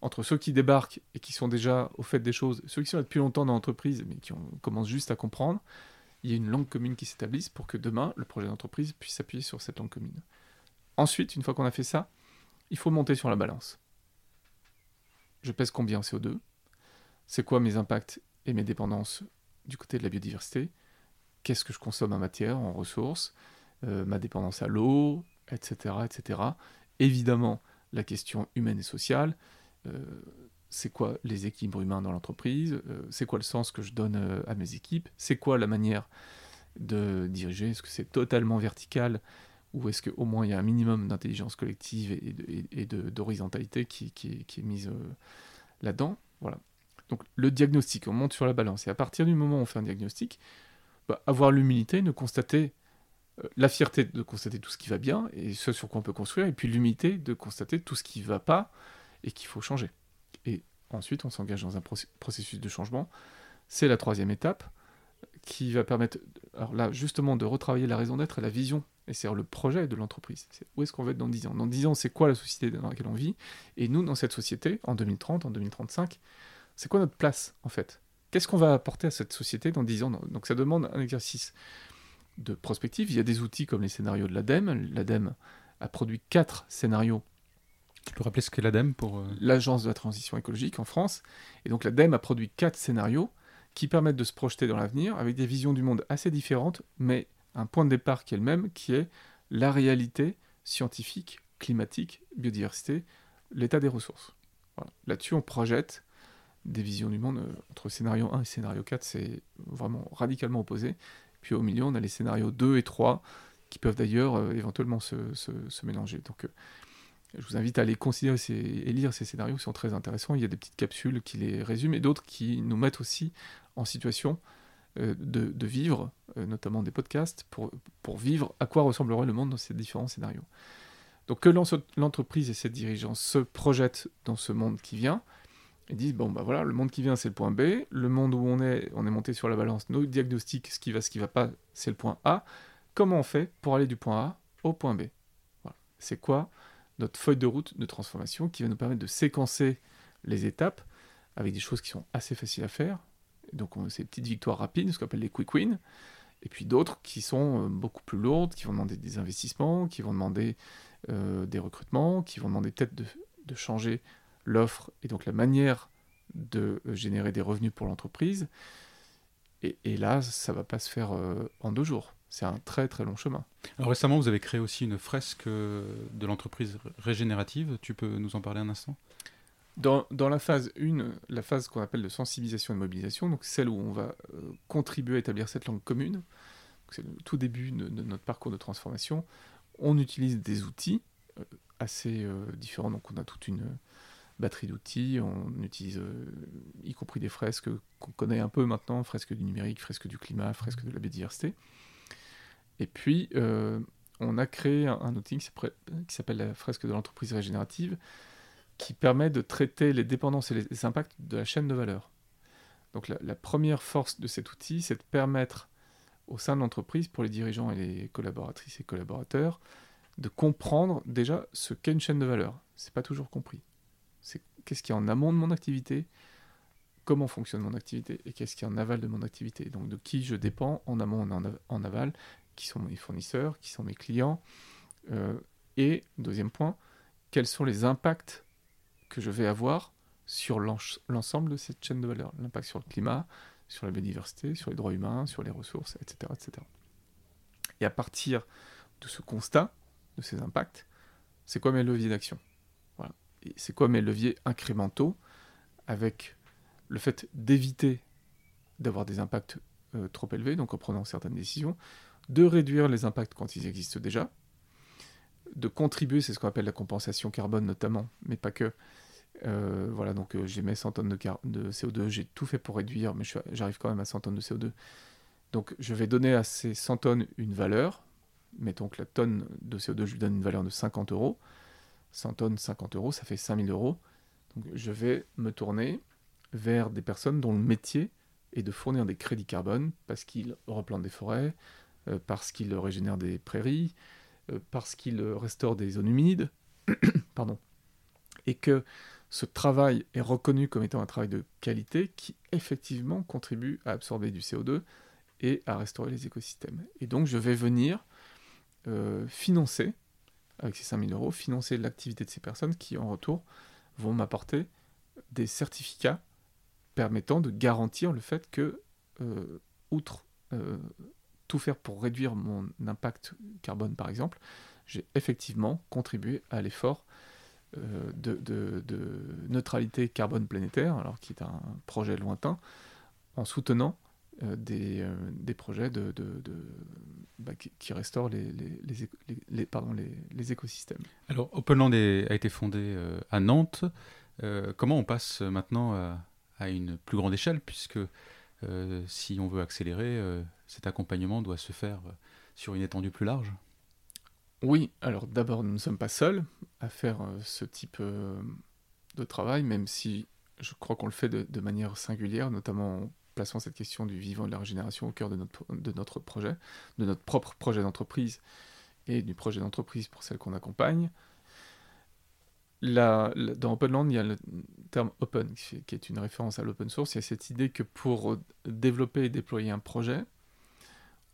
entre ceux qui débarquent et qui sont déjà au fait des choses, ceux qui sont depuis longtemps dans l'entreprise mais qui commencent juste à comprendre, il y a une langue commune qui s'établisse pour que demain, le projet d'entreprise puisse s'appuyer sur cette langue commune. Ensuite, une fois qu'on a fait ça, il faut monter sur la balance. je pèse combien en CO2, c'est quoi mes impacts et mes dépendances du côté de la biodiversité, qu'est-ce que je consomme en matière, en ressources, euh, ma dépendance à l'eau, etc., etc. Évidemment, la question humaine et sociale, euh, c'est quoi les équilibres humains dans l'entreprise, euh, c'est quoi le sens que je donne à mes équipes, c'est quoi la manière de diriger, est-ce que c'est totalement vertical ou est-ce qu'au moins il y a un minimum d'intelligence collective et, d'horizontalité qui, est mise là-dedans? Voilà. Donc le diagnostic, on monte sur la balance. Et à partir du moment où on fait un diagnostic, bah, avoir l'humilité de constater, euh, la fierté de constater tout ce qui va bien et ce sur quoi on peut construire, et puis l'humilité de constater tout ce qui ne va pas et qu'il faut changer. Et ensuite, on s'engage dans un processus de changement. C'est la troisième étape qui va permettre, alors là, justement, de retravailler la raison d'être et la vision, et c'est le projet de l'entreprise. C'est où est-ce qu'on va être dans 10 ans? Dans 10 ans, c'est quoi la société dans laquelle on vit? Et nous, dans cette société, en 2030, en 2035, c'est quoi notre place, en fait? Qu'est-ce qu'on va apporter à cette société dans 10 ans? Donc ça demande un exercice de prospective. Il y a des outils comme les scénarios de l'ADEME. L'ADEME a produit quatre scénarios. Tu peux rappeler ce qu'est l'ADEME pour... Euh, L'Agence de la transition écologique en France. Et donc l'ADEME a produit quatre scénarios qui permettent de se projeter dans l'avenir avec des visions du monde assez différentes, mais un point de départ qui est le même, qui est la réalité scientifique, climatique, biodiversité, l'état des ressources. Là-dessus, on projette des visions du monde. Euh, entre scénario 1 et scénario 4, c'est vraiment radicalement opposé. Puis au milieu, on a les scénarios 2 et 3, qui peuvent d'ailleurs euh, éventuellement se, mélanger. Donc euh, je vous invite à aller considérer et lire ces scénarios qui sont très intéressants. Il y a des petites capsules qui les résument et d'autres qui nous mettent aussi en situation de, vivre, notamment des podcasts, pour, vivre à quoi ressemblerait le monde dans ces différents scénarios. Donc que l'entreprise et ses dirigeants se projettent dans ce monde qui vient, ils disent bon bah voilà, le monde qui vient c'est le point B, le monde où on est, on est monté sur la balance, nos diagnostics, ce qui va, ce qui va pas, c'est le point A. Comment on fait pour aller du point A au point B? C'est quoi notre feuille de route de transformation qui va nous permettre de séquencer les étapes avec des choses qui sont assez faciles à faire. Donc on ces petites victoires rapides, ce qu'on appelle les quick wins, et puis d'autres qui sont euh, beaucoup plus lourdes, qui vont demander des investissements, qui vont demander euh, des recrutements, qui vont demander peut-être de, changer l'offre et donc la manière de euh, générer des revenus pour l'entreprise. Et, là, ça va pas se faire en deux jours. C'est un très très long chemin. Alors récemment, vous avez créé aussi une fresque de l'entreprise régénérative. Tu peux nous en parler un instant? Dans, la phase 1, la phase qu'on appelle de sensibilisation et de mobilisation, donc celle où on va contribuer à établir cette langue commune, c'est le tout début de, notre parcours de transformation, on utilise des outils assez différents. Donc on a toute une, batterie d'outils, on utilise euh, y compris des fresques qu'on connaît un peu maintenant, fresques du numérique, fresques du climat, fresques de la biodiversité. Et puis, euh, on a créé un, outil qui s'appelle la fresque de l'entreprise régénérative, qui permet de traiter les dépendances et les impacts de la chaîne de valeur. Donc la, première force de cet outil, c'est de permettre au sein de l'entreprise, pour les dirigeants et les collaboratrices et collaborateurs, de comprendre déjà ce qu'est une chaîne de valeur. C'est pas toujours compris qu'est-ce qui est en amont de mon activité, comment fonctionne mon activité et qu'est-ce qui est en aval de mon activité. Donc de qui je dépends en amont et en, aval, qui sont mes fournisseurs, qui sont mes clients. Euh, et deuxième point, quels sont les impacts que je vais avoir sur l'ensemble de cette chaîne de valeur. L'impact sur le climat, sur la biodiversité, sur les droits humains, sur les ressources, etc. etc. Et à partir de ce constat, de ces impacts, c'est quoi mes leviers d'action? C'est quoi mes leviers incrémentaux avec le fait d'éviter d'avoir des impacts euh, trop élevés, donc en prenant certaines décisions, de réduire les impacts quand ils existent déjà, de contribuer, c'est ce qu'on appelle la compensation carbone notamment, mais pas que. Euh, voilà, donc euh, j'ai mes 100 tonnes de, de CO2, j'ai tout fait pour réduire, mais j'arrive quand même à 100 tonnes de CO2. Donc je vais donner à ces 100 tonnes une valeur. Mettons que la tonne de CO2, je lui donne une valeur de 50 euros. 100 tonnes, 50 euros, ça fait 5000 euros. Donc je vais me tourner vers des personnes dont le métier est de fournir des crédits carbone parce qu'ils replantent des forêts, euh, parce qu'ils régénèrent des prairies, parce qu'ils restaurent des zones humides, pardon, et que ce travail est reconnu comme étant un travail de qualité qui effectivement contribue à absorber du CO2 et à restaurer les écosystèmes. Et donc je vais venir euh, financer avec ces 5000 euros, financer l'activité de ces personnes qui, en retour, vont m'apporter des certificats permettant de garantir le fait que, euh, outre euh, tout faire pour réduire mon impact carbone par exemple, j'ai effectivement contribué à l'effort euh, de, neutralité carbone planétaire, alors qui est un projet lointain, en soutenant des, projets de, bah, qui, restaurent les, les, pardon, les, écosystèmes. Alors, Openland a été fondé à Nantes. comment on passe maintenant à, à une plus grande échelle, puisque euh, si on veut accélérer, euh, cet accompagnement doit se faire euh, sur une étendue plus large. Oui, alors d'abord, nous ne sommes pas seuls à faire ce type de travail, même si je crois qu'on le fait de, manière singulière, notamment en plaçant cette question du vivant de la régénération au cœur de notre projet, de notre propre projet d'entreprise et du projet d'entreprise pour celle qu'on accompagne dans Openland, il y a le terme open, qui est une référence à l'open source. Il y a cette idée que pour développer et déployer un projet,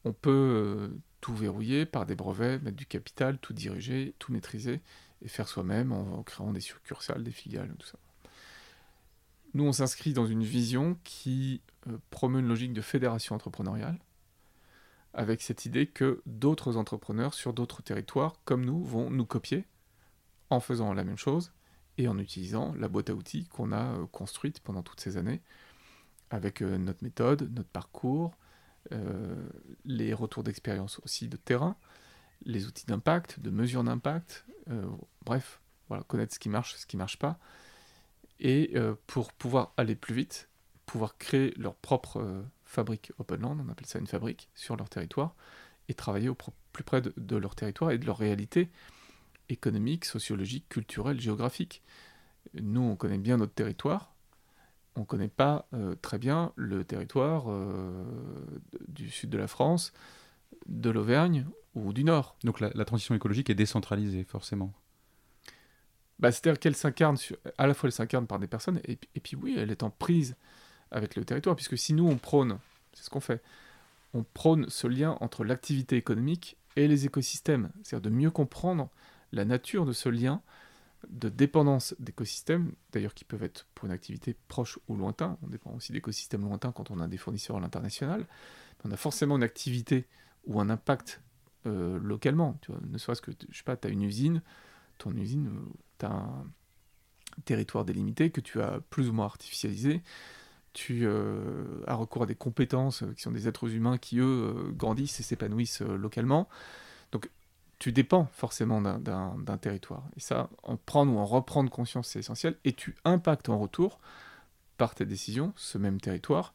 on peut euh, tout verrouiller par des brevets, mettre du capital, tout diriger, tout maîtriser, et faire soi-même en, créant des succursales, des filiales, tout ça. Nous, on s'inscrit dans une vision qui euh, promeut une logique de fédération entrepreneuriale, avec cette idée que d'autres entrepreneurs sur d'autres territoires, comme nous, vont nous copier en faisant la même chose et en utilisant la boîte à outils qu'on a euh, construite pendant toutes ces années, avec euh, notre méthode, notre parcours, euh, les retours d'expérience aussi de terrain, les outils d'impact, de mesure d'impact, bref, voilà, connaître ce qui marche, ce qui ne marche pas, et pour pouvoir aller plus vite, pouvoir créer leur propre fabrique Openland, on appelle ça une fabrique, sur leur territoire, et travailler au plus près de leur territoire et de leur réalité, économique, sociologique, culturel, géographique. Nous, on connaît bien notre territoire, on ne connaît pas euh, très bien le territoire euh, du sud de la France, de l'Auvergne ou du Nord. Donc la, transition écologique est décentralisée, forcément. Bah, C'est-à-dire qu'elle s'incarne, à la fois elle s'incarne par des personnes, et, et, puis oui, elle est en prise avec le territoire, puisque si nous on prône, c'est ce qu'on fait, on prône ce lien entre l'activité économique et les écosystèmes, c'est-à-dire de mieux comprendre la nature de ce lien de dépendance d'écosystèmes, d'ailleurs qui peuvent être pour une activité proche ou lointain, on dépend aussi d'écosystèmes lointains quand on a des fournisseurs à l'international, on a forcément une activité ou un impact euh, localement, ne serait-ce que, je sais pas, tu as une usine, ton usine, euh, tu as un territoire délimité que tu as plus ou moins artificialisé, tu euh, as recours à des compétences qui sont des êtres humains qui, eux, grandissent et s'épanouissent localement. Tu dépends forcément d'un territoire. Et ça, en prendre ou en reprendre conscience, c'est essentiel. Et tu impactes en retour, par tes décisions, ce même territoire,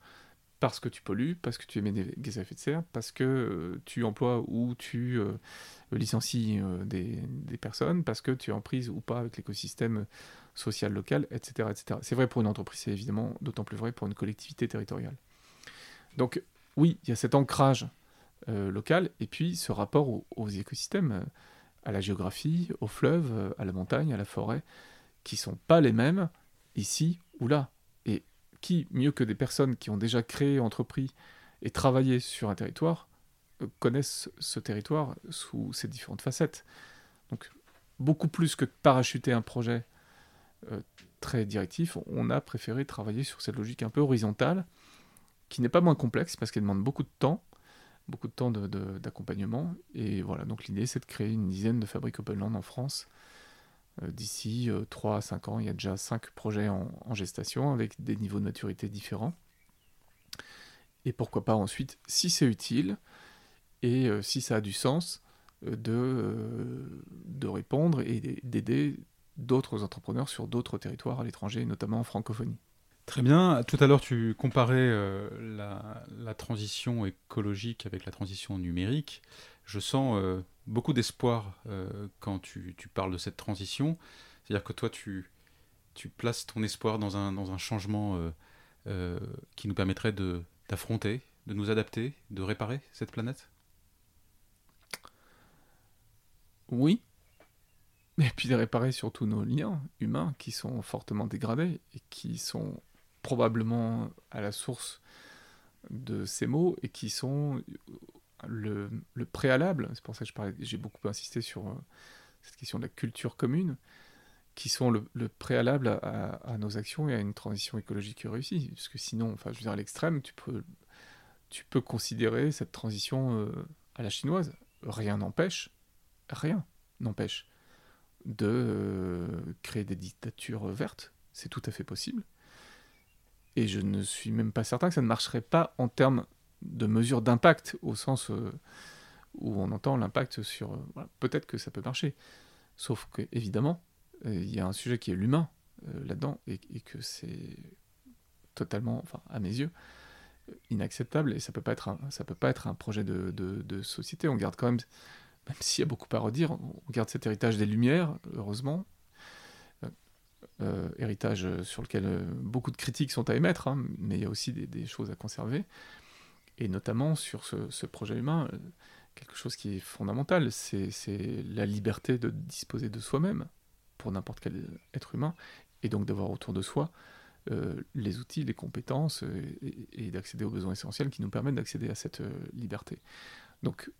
parce que tu pollues, parce que tu émets des gaz à effet de serre, parce que euh, tu emploies ou tu euh, licencies euh, des, personnes, parce que tu es en prise ou pas avec l'écosystème social local, etc. etc. C'est vrai pour une entreprise, c'est évidemment d'autant plus vrai pour une collectivité territoriale. Donc oui, il y a cet ancrage euh, local, et puis ce rapport aux, écosystèmes, euh, à la géographie, aux fleuves, euh, à la montagne, à la forêt, qui sont pas les mêmes ici ou là. Et qui, mieux que des personnes qui ont déjà créé, entrepris et travaillé sur un territoire, connaissent ce territoire sous ses différentes facettes. Donc, beaucoup plus que parachuter un projet très directif, on a préféré travailler sur cette logique un peu horizontale, qui n'est pas moins complexe parce qu'elle demande beaucoup de temps, beaucoup de temps d'accompagnement. et voilà, donc l'idée c'est de créer une dizaine de fabriques Openland en France. Euh, d'ici 3 euh, à 5 ans, il y a déjà 5 projets en, gestation avec des niveaux de maturité différents. Et pourquoi pas ensuite, si c'est utile et euh, si ça a du sens, de répondre et d'aider d'autres entrepreneurs sur d'autres territoires à l'étranger, notamment en francophonie. Très bien. Tout à l'heure, tu comparais euh, la, transition écologique avec la transition numérique. Je sens euh, beaucoup d'espoir euh, quand tu, parles de cette transition. C'est-à-dire que toi, tu, places ton espoir dans un changement qui nous permettrait d'affronter, de, nous adapter, de réparer cette planète? Oui. Et puis de réparer surtout nos liens humains qui sont fortement dégradés et qui sont probablement à la source de ces mots et qui sont le, préalable. C'est pour ça que j'ai beaucoup insisté sur euh, cette question de la culture commune, qui sont le, préalable à, nos actions et à une transition écologique réussie. Parce que sinon, enfin, je veux dire, à l'extrême, tu peux, tu peux considérer cette transition euh, à la chinoise. Rien n'empêche, rien n'empêche de euh, créer des dictatures vertes. C'est tout à fait possible. Et je ne suis même pas certain que ça ne marcherait pas en termes de mesures d'impact, au sens euh, où on entend l'impact sur... Peut-être que ça peut marcher. Sauf que, évidemment, euh, il y a un sujet qui est l'humain euh, là-dedans, et, que c'est totalement, enfin, à mes yeux, inacceptable, et ça peut pas être un, ça peut pas être un projet de, de, société. On garde quand même, même s'il y a beaucoup à redire, on garde cet héritage des Lumières, heureusement, euh, héritage sur lequel beaucoup de critiques sont à émettre, hein, mais il y a aussi des, choses à conserver, et notamment sur ce, projet humain, quelque chose qui est fondamental, c'est la liberté de disposer de soi-même pour n'importe quel être humain, et donc d'avoir autour de soi euh, les outils, les compétences, euh, et, d'accéder aux besoins essentiels qui nous permettent d'accéder à cette euh, liberté. Donc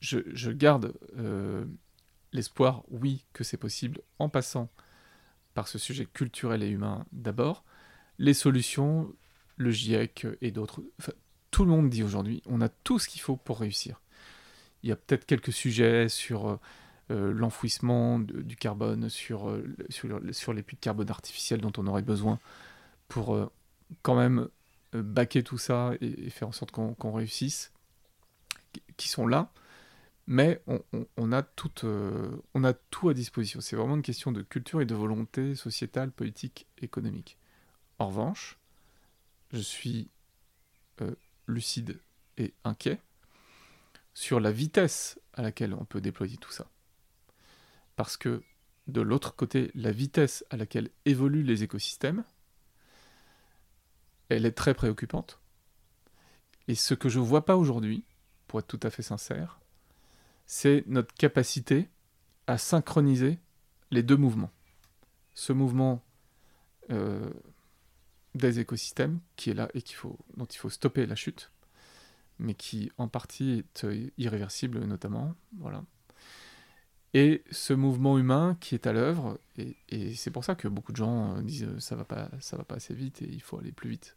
je, garde l'espoir, oui, que c'est possible, en passant par ce sujet culturel et humain d'abord. Les solutions, le GIEC et d'autres, tout le monde dit aujourd'hui, on a tout ce qu'il faut pour réussir. Il y a peut-être quelques sujets sur euh, l'enfouissement du carbone, sur, euh, sur, sur, les puits de carbone artificiels dont on aurait besoin pour euh, quand même baquer tout ça et, faire en sorte qu'on réussisse, qui sont là, mais on, a tout, on a tout à disposition. C'est vraiment une question de culture et de volonté sociétale, politique, économique. En revanche, je suis lucide et inquiet sur la vitesse à laquelle on peut déployer tout ça parce que de l'autre côté, la vitesse à laquelle évoluent les écosystèmes, elle est très préoccupante. Et ce que je ne vois pas aujourd'hui, pour être tout à fait sincère, c'est notre capacité à synchroniser les deux mouvements. Ce mouvement euh, des écosystèmes qui est là et dont il faut stopper la chute, mais qui en partie est euh, irréversible notamment. Voilà et ce mouvement humain qui est à l'œuvre. Et, c'est pour ça que beaucoup de gens euh, disent ça va pas, ça va pas assez vite et il faut aller plus vite.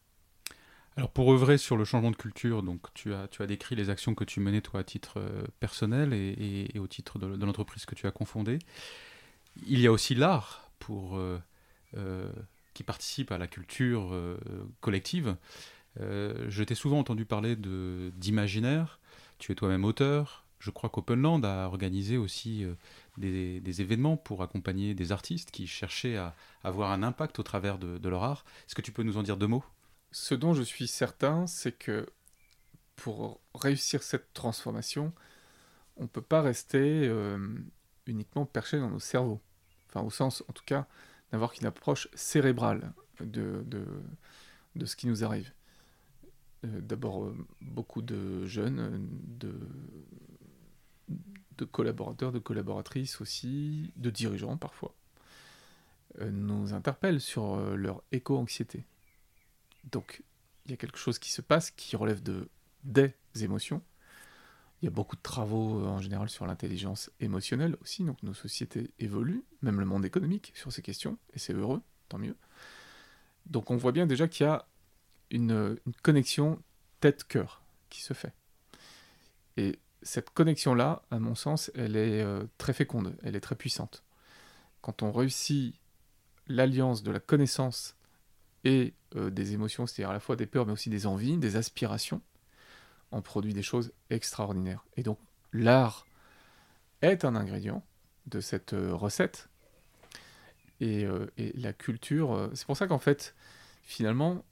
Alors pour œuvrer sur le changement de culture, donc tu as, tu as décrit les actions que tu menais toi à titre euh, personnel et, au titre de, l'entreprise que tu as confondée. Il y a aussi l'art pour qui participe à la culture collective. je t'ai souvent entendu parler de d'imaginaire. Tu es toi-même auteur, je crois qu'Openland a organisé aussi euh, des, événements pour accompagner des artistes qui cherchaient à, avoir un impact au travers de, leur art. Est-ce que tu peux nous en dire deux mots? Ce dont je suis certain, c'est que pour réussir cette transformation, on ne peut pas rester euh, uniquement perché dans nos cerveaux. Enfin, au sens, en tout cas, d'avoir une approche cérébrale de, ce qui nous arrive. Euh, d'abord, beaucoup de jeunes, de collaborateurs, de collaboratrices aussi, de dirigeants parfois, euh, nous interpellent sur euh, leur éco-anxiété. Donc, il y a quelque chose qui se passe qui relève de des émotions. Il y a beaucoup de travaux euh, en général sur l'intelligence émotionnelle aussi, donc nos sociétés évoluent, même le monde économique sur ces questions, et c'est heureux, tant mieux. Donc on voit bien déjà qu'il y a une, une connexion tête-cœur qui se fait. Et cette connexion-là, à mon sens, elle est euh, très féconde, elle est très puissante. Quand on réussit l'alliance de la connaissance et euh, des émotions, c'est-à-dire à la fois des peurs, mais aussi des envies, des aspirations, on produit des choses extraordinaires. Et donc l'art est un ingrédient de cette euh, recette. Et, et, la culture, c'est pour ça qu'en fait, finalement,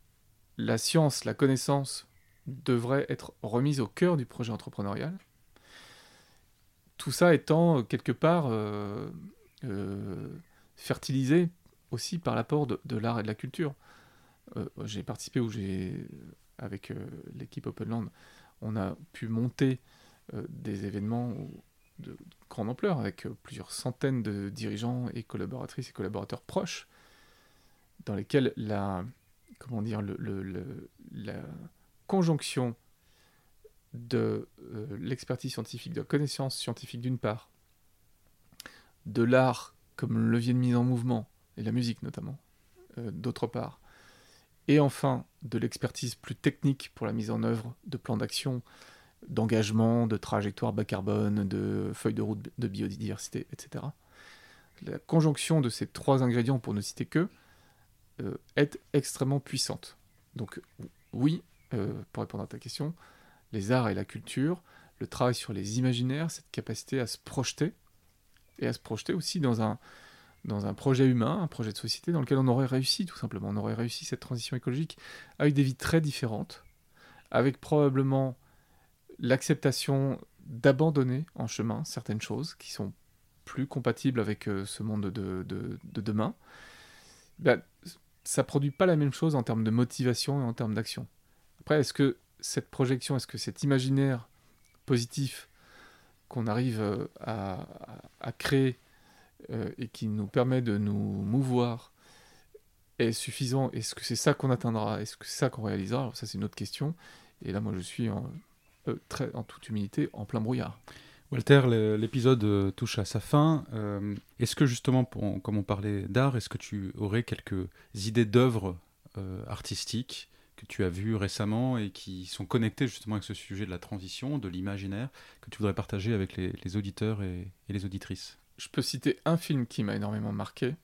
la science, la connaissance devrait être remise au cœur du projet entrepreneurial tout ça étant euh, quelque part euh, euh, fertilisé aussi par l'apport de, l'art et de la culture. J'ai participé où j'ai, avec l'équipe Openland, on a pu monter des événements de grande ampleur avec plusieurs centaines de dirigeants et collaboratrices et collaborateurs proches, dans lesquels la, comment dire, le, la conjonction de euh, l'expertise scientifique, de la connaissance scientifique d'une part, de l'art comme levier de mise en mouvement, et la musique notamment, euh, d'autre part. Et enfin, de l'expertise plus technique pour la mise en œuvre de plans d'action, d'engagement, de trajectoire bas carbone, de feuilles de route de biodiversité, etc. La conjonction de ces trois ingrédients, pour ne citer que, euh, est extrêmement puissante. Donc oui, euh, pour répondre à ta question, les arts et la culture, le travail sur les imaginaires, cette capacité à se projeter, et à se projeter aussi dans un, dans un projet humain, un projet de société dans lequel on aurait réussi tout simplement. On aurait réussi cette transition écologique avec des vies très différentes, avec probablement l'acceptation d'abandonner en chemin certaines choses qui sont plus compatibles avec euh, ce monde de, de, demain. Ben, ça produit pas la même chose en termes de motivation et en termes d'action. Après, est-ce que cette projection, est-ce que cet imaginaire positif qu'on arrive euh, à créer euh, et qui nous permet de nous mouvoir est suffisant? Est-ce que c'est ça qu'on atteindra? Est-ce que c'est ça qu'on réalisera? Alors ça c'est une autre question. Et là moi je suis en, euh, très, en toute humilité en plein brouillard. Walter, l'épisode euh, touche à sa fin. est-ce que justement, comme on parlait d'art, est-ce que tu aurais quelques idées d'œuvres artistiques que tu as vues récemment et qui sont connectées justement avec ce sujet de la transition, de l'imaginaire, que tu voudrais partager avec les, auditeurs et les auditrices? Je peux citer un film qui m'a énormément marqué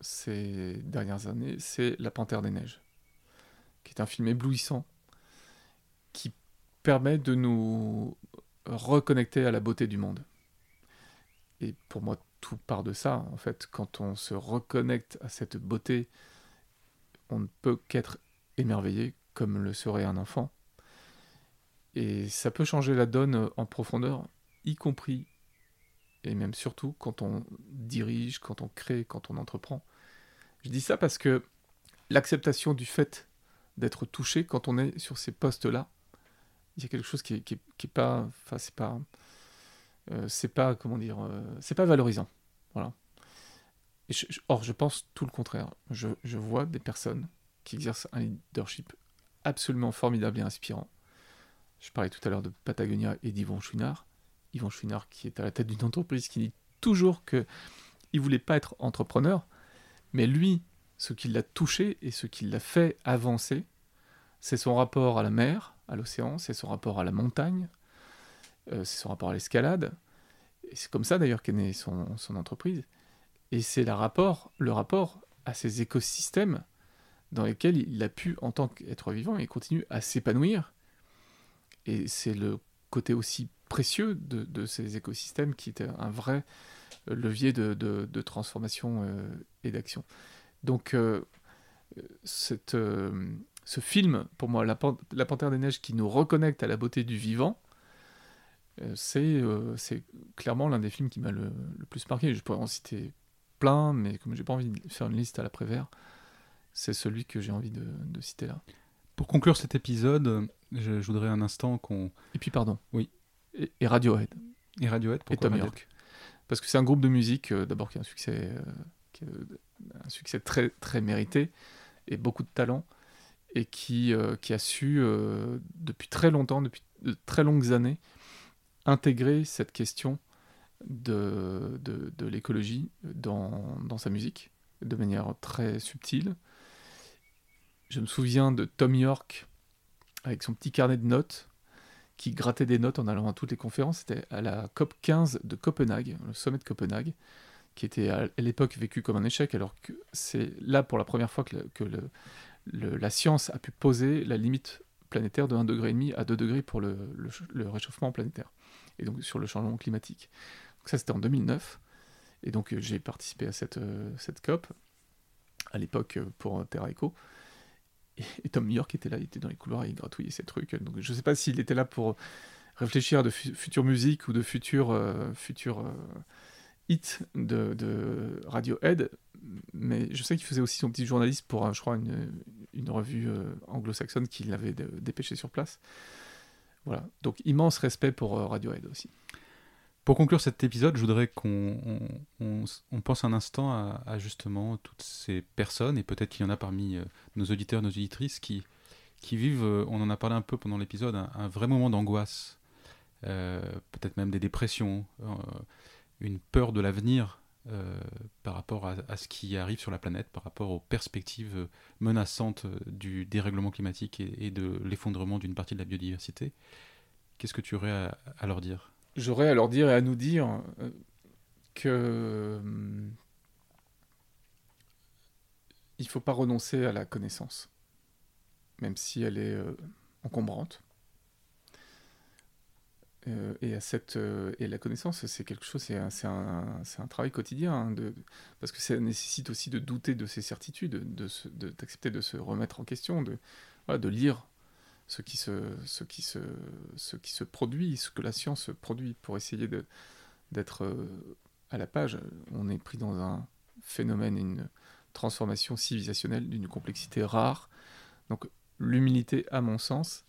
ces dernières années, c'est La Panthère des Neiges, qui est un film éblouissant, qui permet de nous reconnecter à la beauté du monde. Et pour moi, tout part de ça. En fait, quand on se reconnecte à cette beauté, on ne peut qu'être émerveillé comme le serait un enfant. Et ça peut changer la donne en profondeur, y compris et même surtout quand on dirige, quand on crée, quand on entreprend. Je dis ça parce que l'acceptation du fait d'être touché quand on est sur ces postes-là, il y a quelque chose qui est, pas, enfin c'est pas, euh, c'est pas comment dire, euh, c'est pas valorisant, voilà. or je pense tout le contraire. Je, je, vois des personnes qui exercent un leadership absolument formidable et inspirant. Je parlais tout à l'heure de Patagonia et d'Yvon Chouinard. Yvan Chouinard, qui est à la tête d'une entreprise, qui dit toujours que il voulait pas être entrepreneur, mais lui, ce qui l'a touché et ce qui l'a fait avancer, c'est son rapport à la mer, à l'océan, c'est son rapport à la montagne, euh, c'est son rapport à l'escalade. C'est comme ça d'ailleurs qu'est née son, entreprise. Et c'est le rapport, le rapport à ces écosystèmes dans lesquels il a pu, en tant qu'être vivant, et continue à s'épanouir. Et c'est le côté aussi précieux de, ces écosystèmes qui était un vrai euh, levier de, transformation euh, et d'action. Donc, euh, cette, ce film, pour moi, la, la, Panthère des Neiges, qui nous reconnecte à la beauté du vivant, c'est clairement l'un des films qui m'a le, plus marqué. Je pourrais en citer plein, mais comme j'ai pas envie de faire une liste à l'après-vert, c'est celui que j'ai envie de, citer là. Pour conclure cet épisode, je, je voudrais un instant qu'on. Et puis, pardon. Oui et, Radiohead. Et Radiohead, pourquoi Et Tom York. Parce que c'est un groupe de musique, euh, d'abord, qui a un succès, euh, un succès très, très mérité et beaucoup de talent, et qui, euh, qui a su, depuis très longtemps, depuis de très longues années, intégrer cette question de, de, de l'écologie dans, dans sa musique, de manière très subtile. Je me souviens de Tom York avec son petit carnet de notes qui grattait des notes en allant à toutes les conférences. C'était à la COP 15 de Copenhague, le sommet de Copenhague, qui était à l'époque vécu comme un échec, alors que c'est là pour la première fois que, la science a pu poser la limite planétaire de 1,5 degré à 2 degrés pour le, réchauffement planétaire, et donc sur le changement climatique. Donc ça c'était en 2009, et donc j'ai participé à cette, euh, cette COP, à l'époque pour Terra Eco, et, Tom York était là, il était dans les couloirs, il gratouillait ces trucs. Donc je ne sais pas s'il était là pour réfléchir à de futures musiques ou de futurs, euh, euh, hits de, Radiohead, mais je sais qu'il faisait aussi son petit journaliste pour, je crois, une, une revue euh, anglo-saxonne qu'il avait dépêché sur place. Voilà, donc immense respect pour Radiohead aussi. Pour conclure cet épisode, je voudrais qu'on on, pense un instant à, justement toutes ces personnes, et peut-être qu'il y en a parmi euh, nos auditeurs, nos auditrices, qui, vivent, euh, on en a parlé un peu pendant l'épisode, un, vrai moment d'angoisse, euh, peut-être même des dépressions, une peur de l'avenir, par rapport à, ce qui arrive sur la planète, par rapport aux perspectives menaçantes du dérèglement climatique et, de l'effondrement d'une partie de la biodiversité. Qu'est-ce que tu aurais à, leur dire? J'aurais à leur dire et à nous dire que il ne faut pas renoncer à la connaissance, même si elle est encombrante. Euh, et, à cette, euh, et la connaissance, c'est quelque chose, c'est un, un, travail quotidien, hein, de, parce que ça nécessite aussi de douter de ses certitudes, d'accepter de, de, se remettre en question, de, de lire ce qui, se, ce, qui se, ce qui se produit, ce que la science produit, pour essayer d'être euh, à la page. On est pris dans un phénomène, une transformation civilisationnelle d'une complexité rare. Donc l'humilité, à mon sens,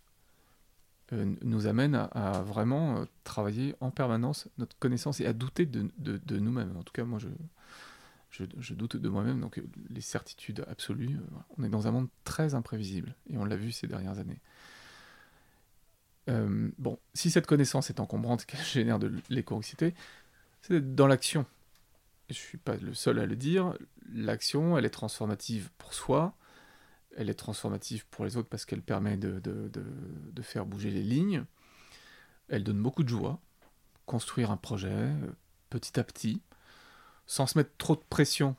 euh, nous amène à, vraiment euh, travailler en permanence notre connaissance et à douter de, de, nous-mêmes. En tout cas, moi, je, je, doute de moi-même, donc euh, les certitudes absolues. on est dans un monde très imprévisible, et on l'a vu ces dernières années. bon, si cette connaissance est encombrante, qu'elle génère de l'éco-anxiété, c'est dans l'action. Je ne suis pas le seul à le dire. L'action, elle est transformative pour soi, elle est transformative pour les autres parce qu'elle permet de, faire bouger les lignes. Elle donne beaucoup de joie. Construire un projet euh, petit à petit, sans se mettre trop de pression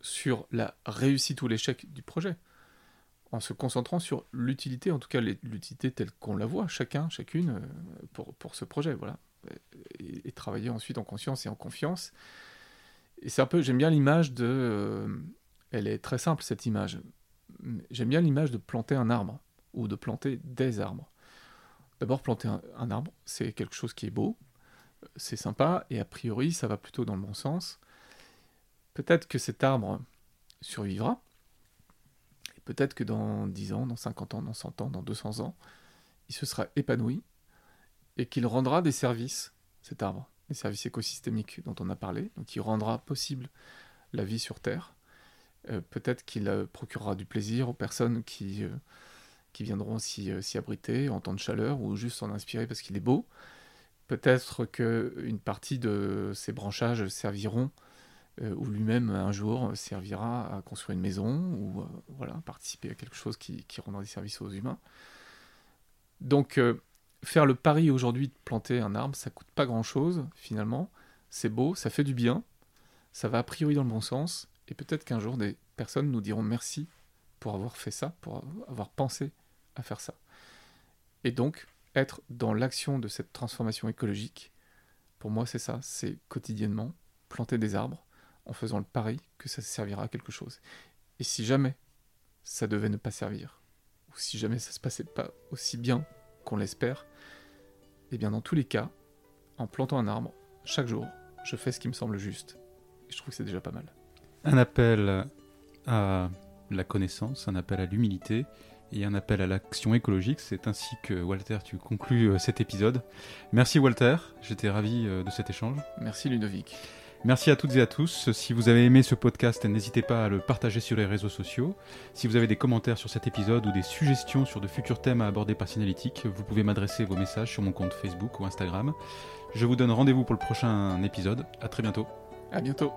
sur la réussite ou l'échec du projet, en se concentrant sur l'utilité, en tout cas l'utilité telle qu'on la voit, chacun, chacune, euh, pour, ce projet, voilà. Et, travailler ensuite en conscience et en confiance. Et c'est un peu, j'aime bien l'image de... Euh, elle est très simple, cette image j'aime bien l'image de planter un arbre ou de planter des arbres. D'abord, planter un, arbre, c'est quelque chose qui est beau, c'est sympa, et a priori, ça va plutôt dans le bon sens. Peut-être que cet arbre survivra, peut-être que dans 10 ans, dans 50 ans, dans 100 ans, dans 200 ans, il se sera épanoui, et qu'il rendra des services, cet arbre, des services écosystémiques dont on a parlé, donc il rendra possible la vie sur Terre, euh, peut-être qu'il euh, procurera du plaisir aux personnes qui, euh, qui viendront s'y abriter en temps de chaleur ou juste s'en inspirer parce qu'il est beau. Peut-être qu'une partie de ces branchages serviront ou lui-même un jour servira à construire une maison ou voilà, participer à quelque chose qui, qui, rendra des services aux humains. Donc faire le pari aujourd'hui de planter un arbre, ça coûte pas grand-chose finalement, c'est beau, ça fait du bien, ça va a priori dans le bon sens, et peut-être qu'un jour, des personnes nous diront merci pour avoir fait ça, pour avoir pensé à faire ça. Et donc, être dans l'action de cette transformation écologique, pour moi, c'est ça, c'est quotidiennement planter des arbres en faisant le pari que ça servira à quelque chose. Et si jamais ça devait ne pas servir, ou si jamais ça se passait pas aussi bien qu'on l'espère, eh bien dans tous les cas, en plantant un arbre, chaque jour, je fais ce qui me semble juste. Et je trouve que c'est déjà pas mal. Un appel à la connaissance, un appel à l'humilité et un appel à l'action écologique. C'est ainsi que Walter, tu conclus euh, cet épisode. Merci Walter, j'étais ravi euh, de cet échange. Merci Ludovic. Merci à toutes et à tous. Si vous avez aimé ce podcast, n'hésitez pas à le partager sur les réseaux sociaux. Si vous avez des commentaires sur cet épisode ou des suggestions sur de futurs thèmes à aborder par Signalytique, vous pouvez m'adresser vos messages sur mon compte Facebook ou Instagram. Je vous donne rendez-vous pour le prochain épisode. À très bientôt. À bientôt.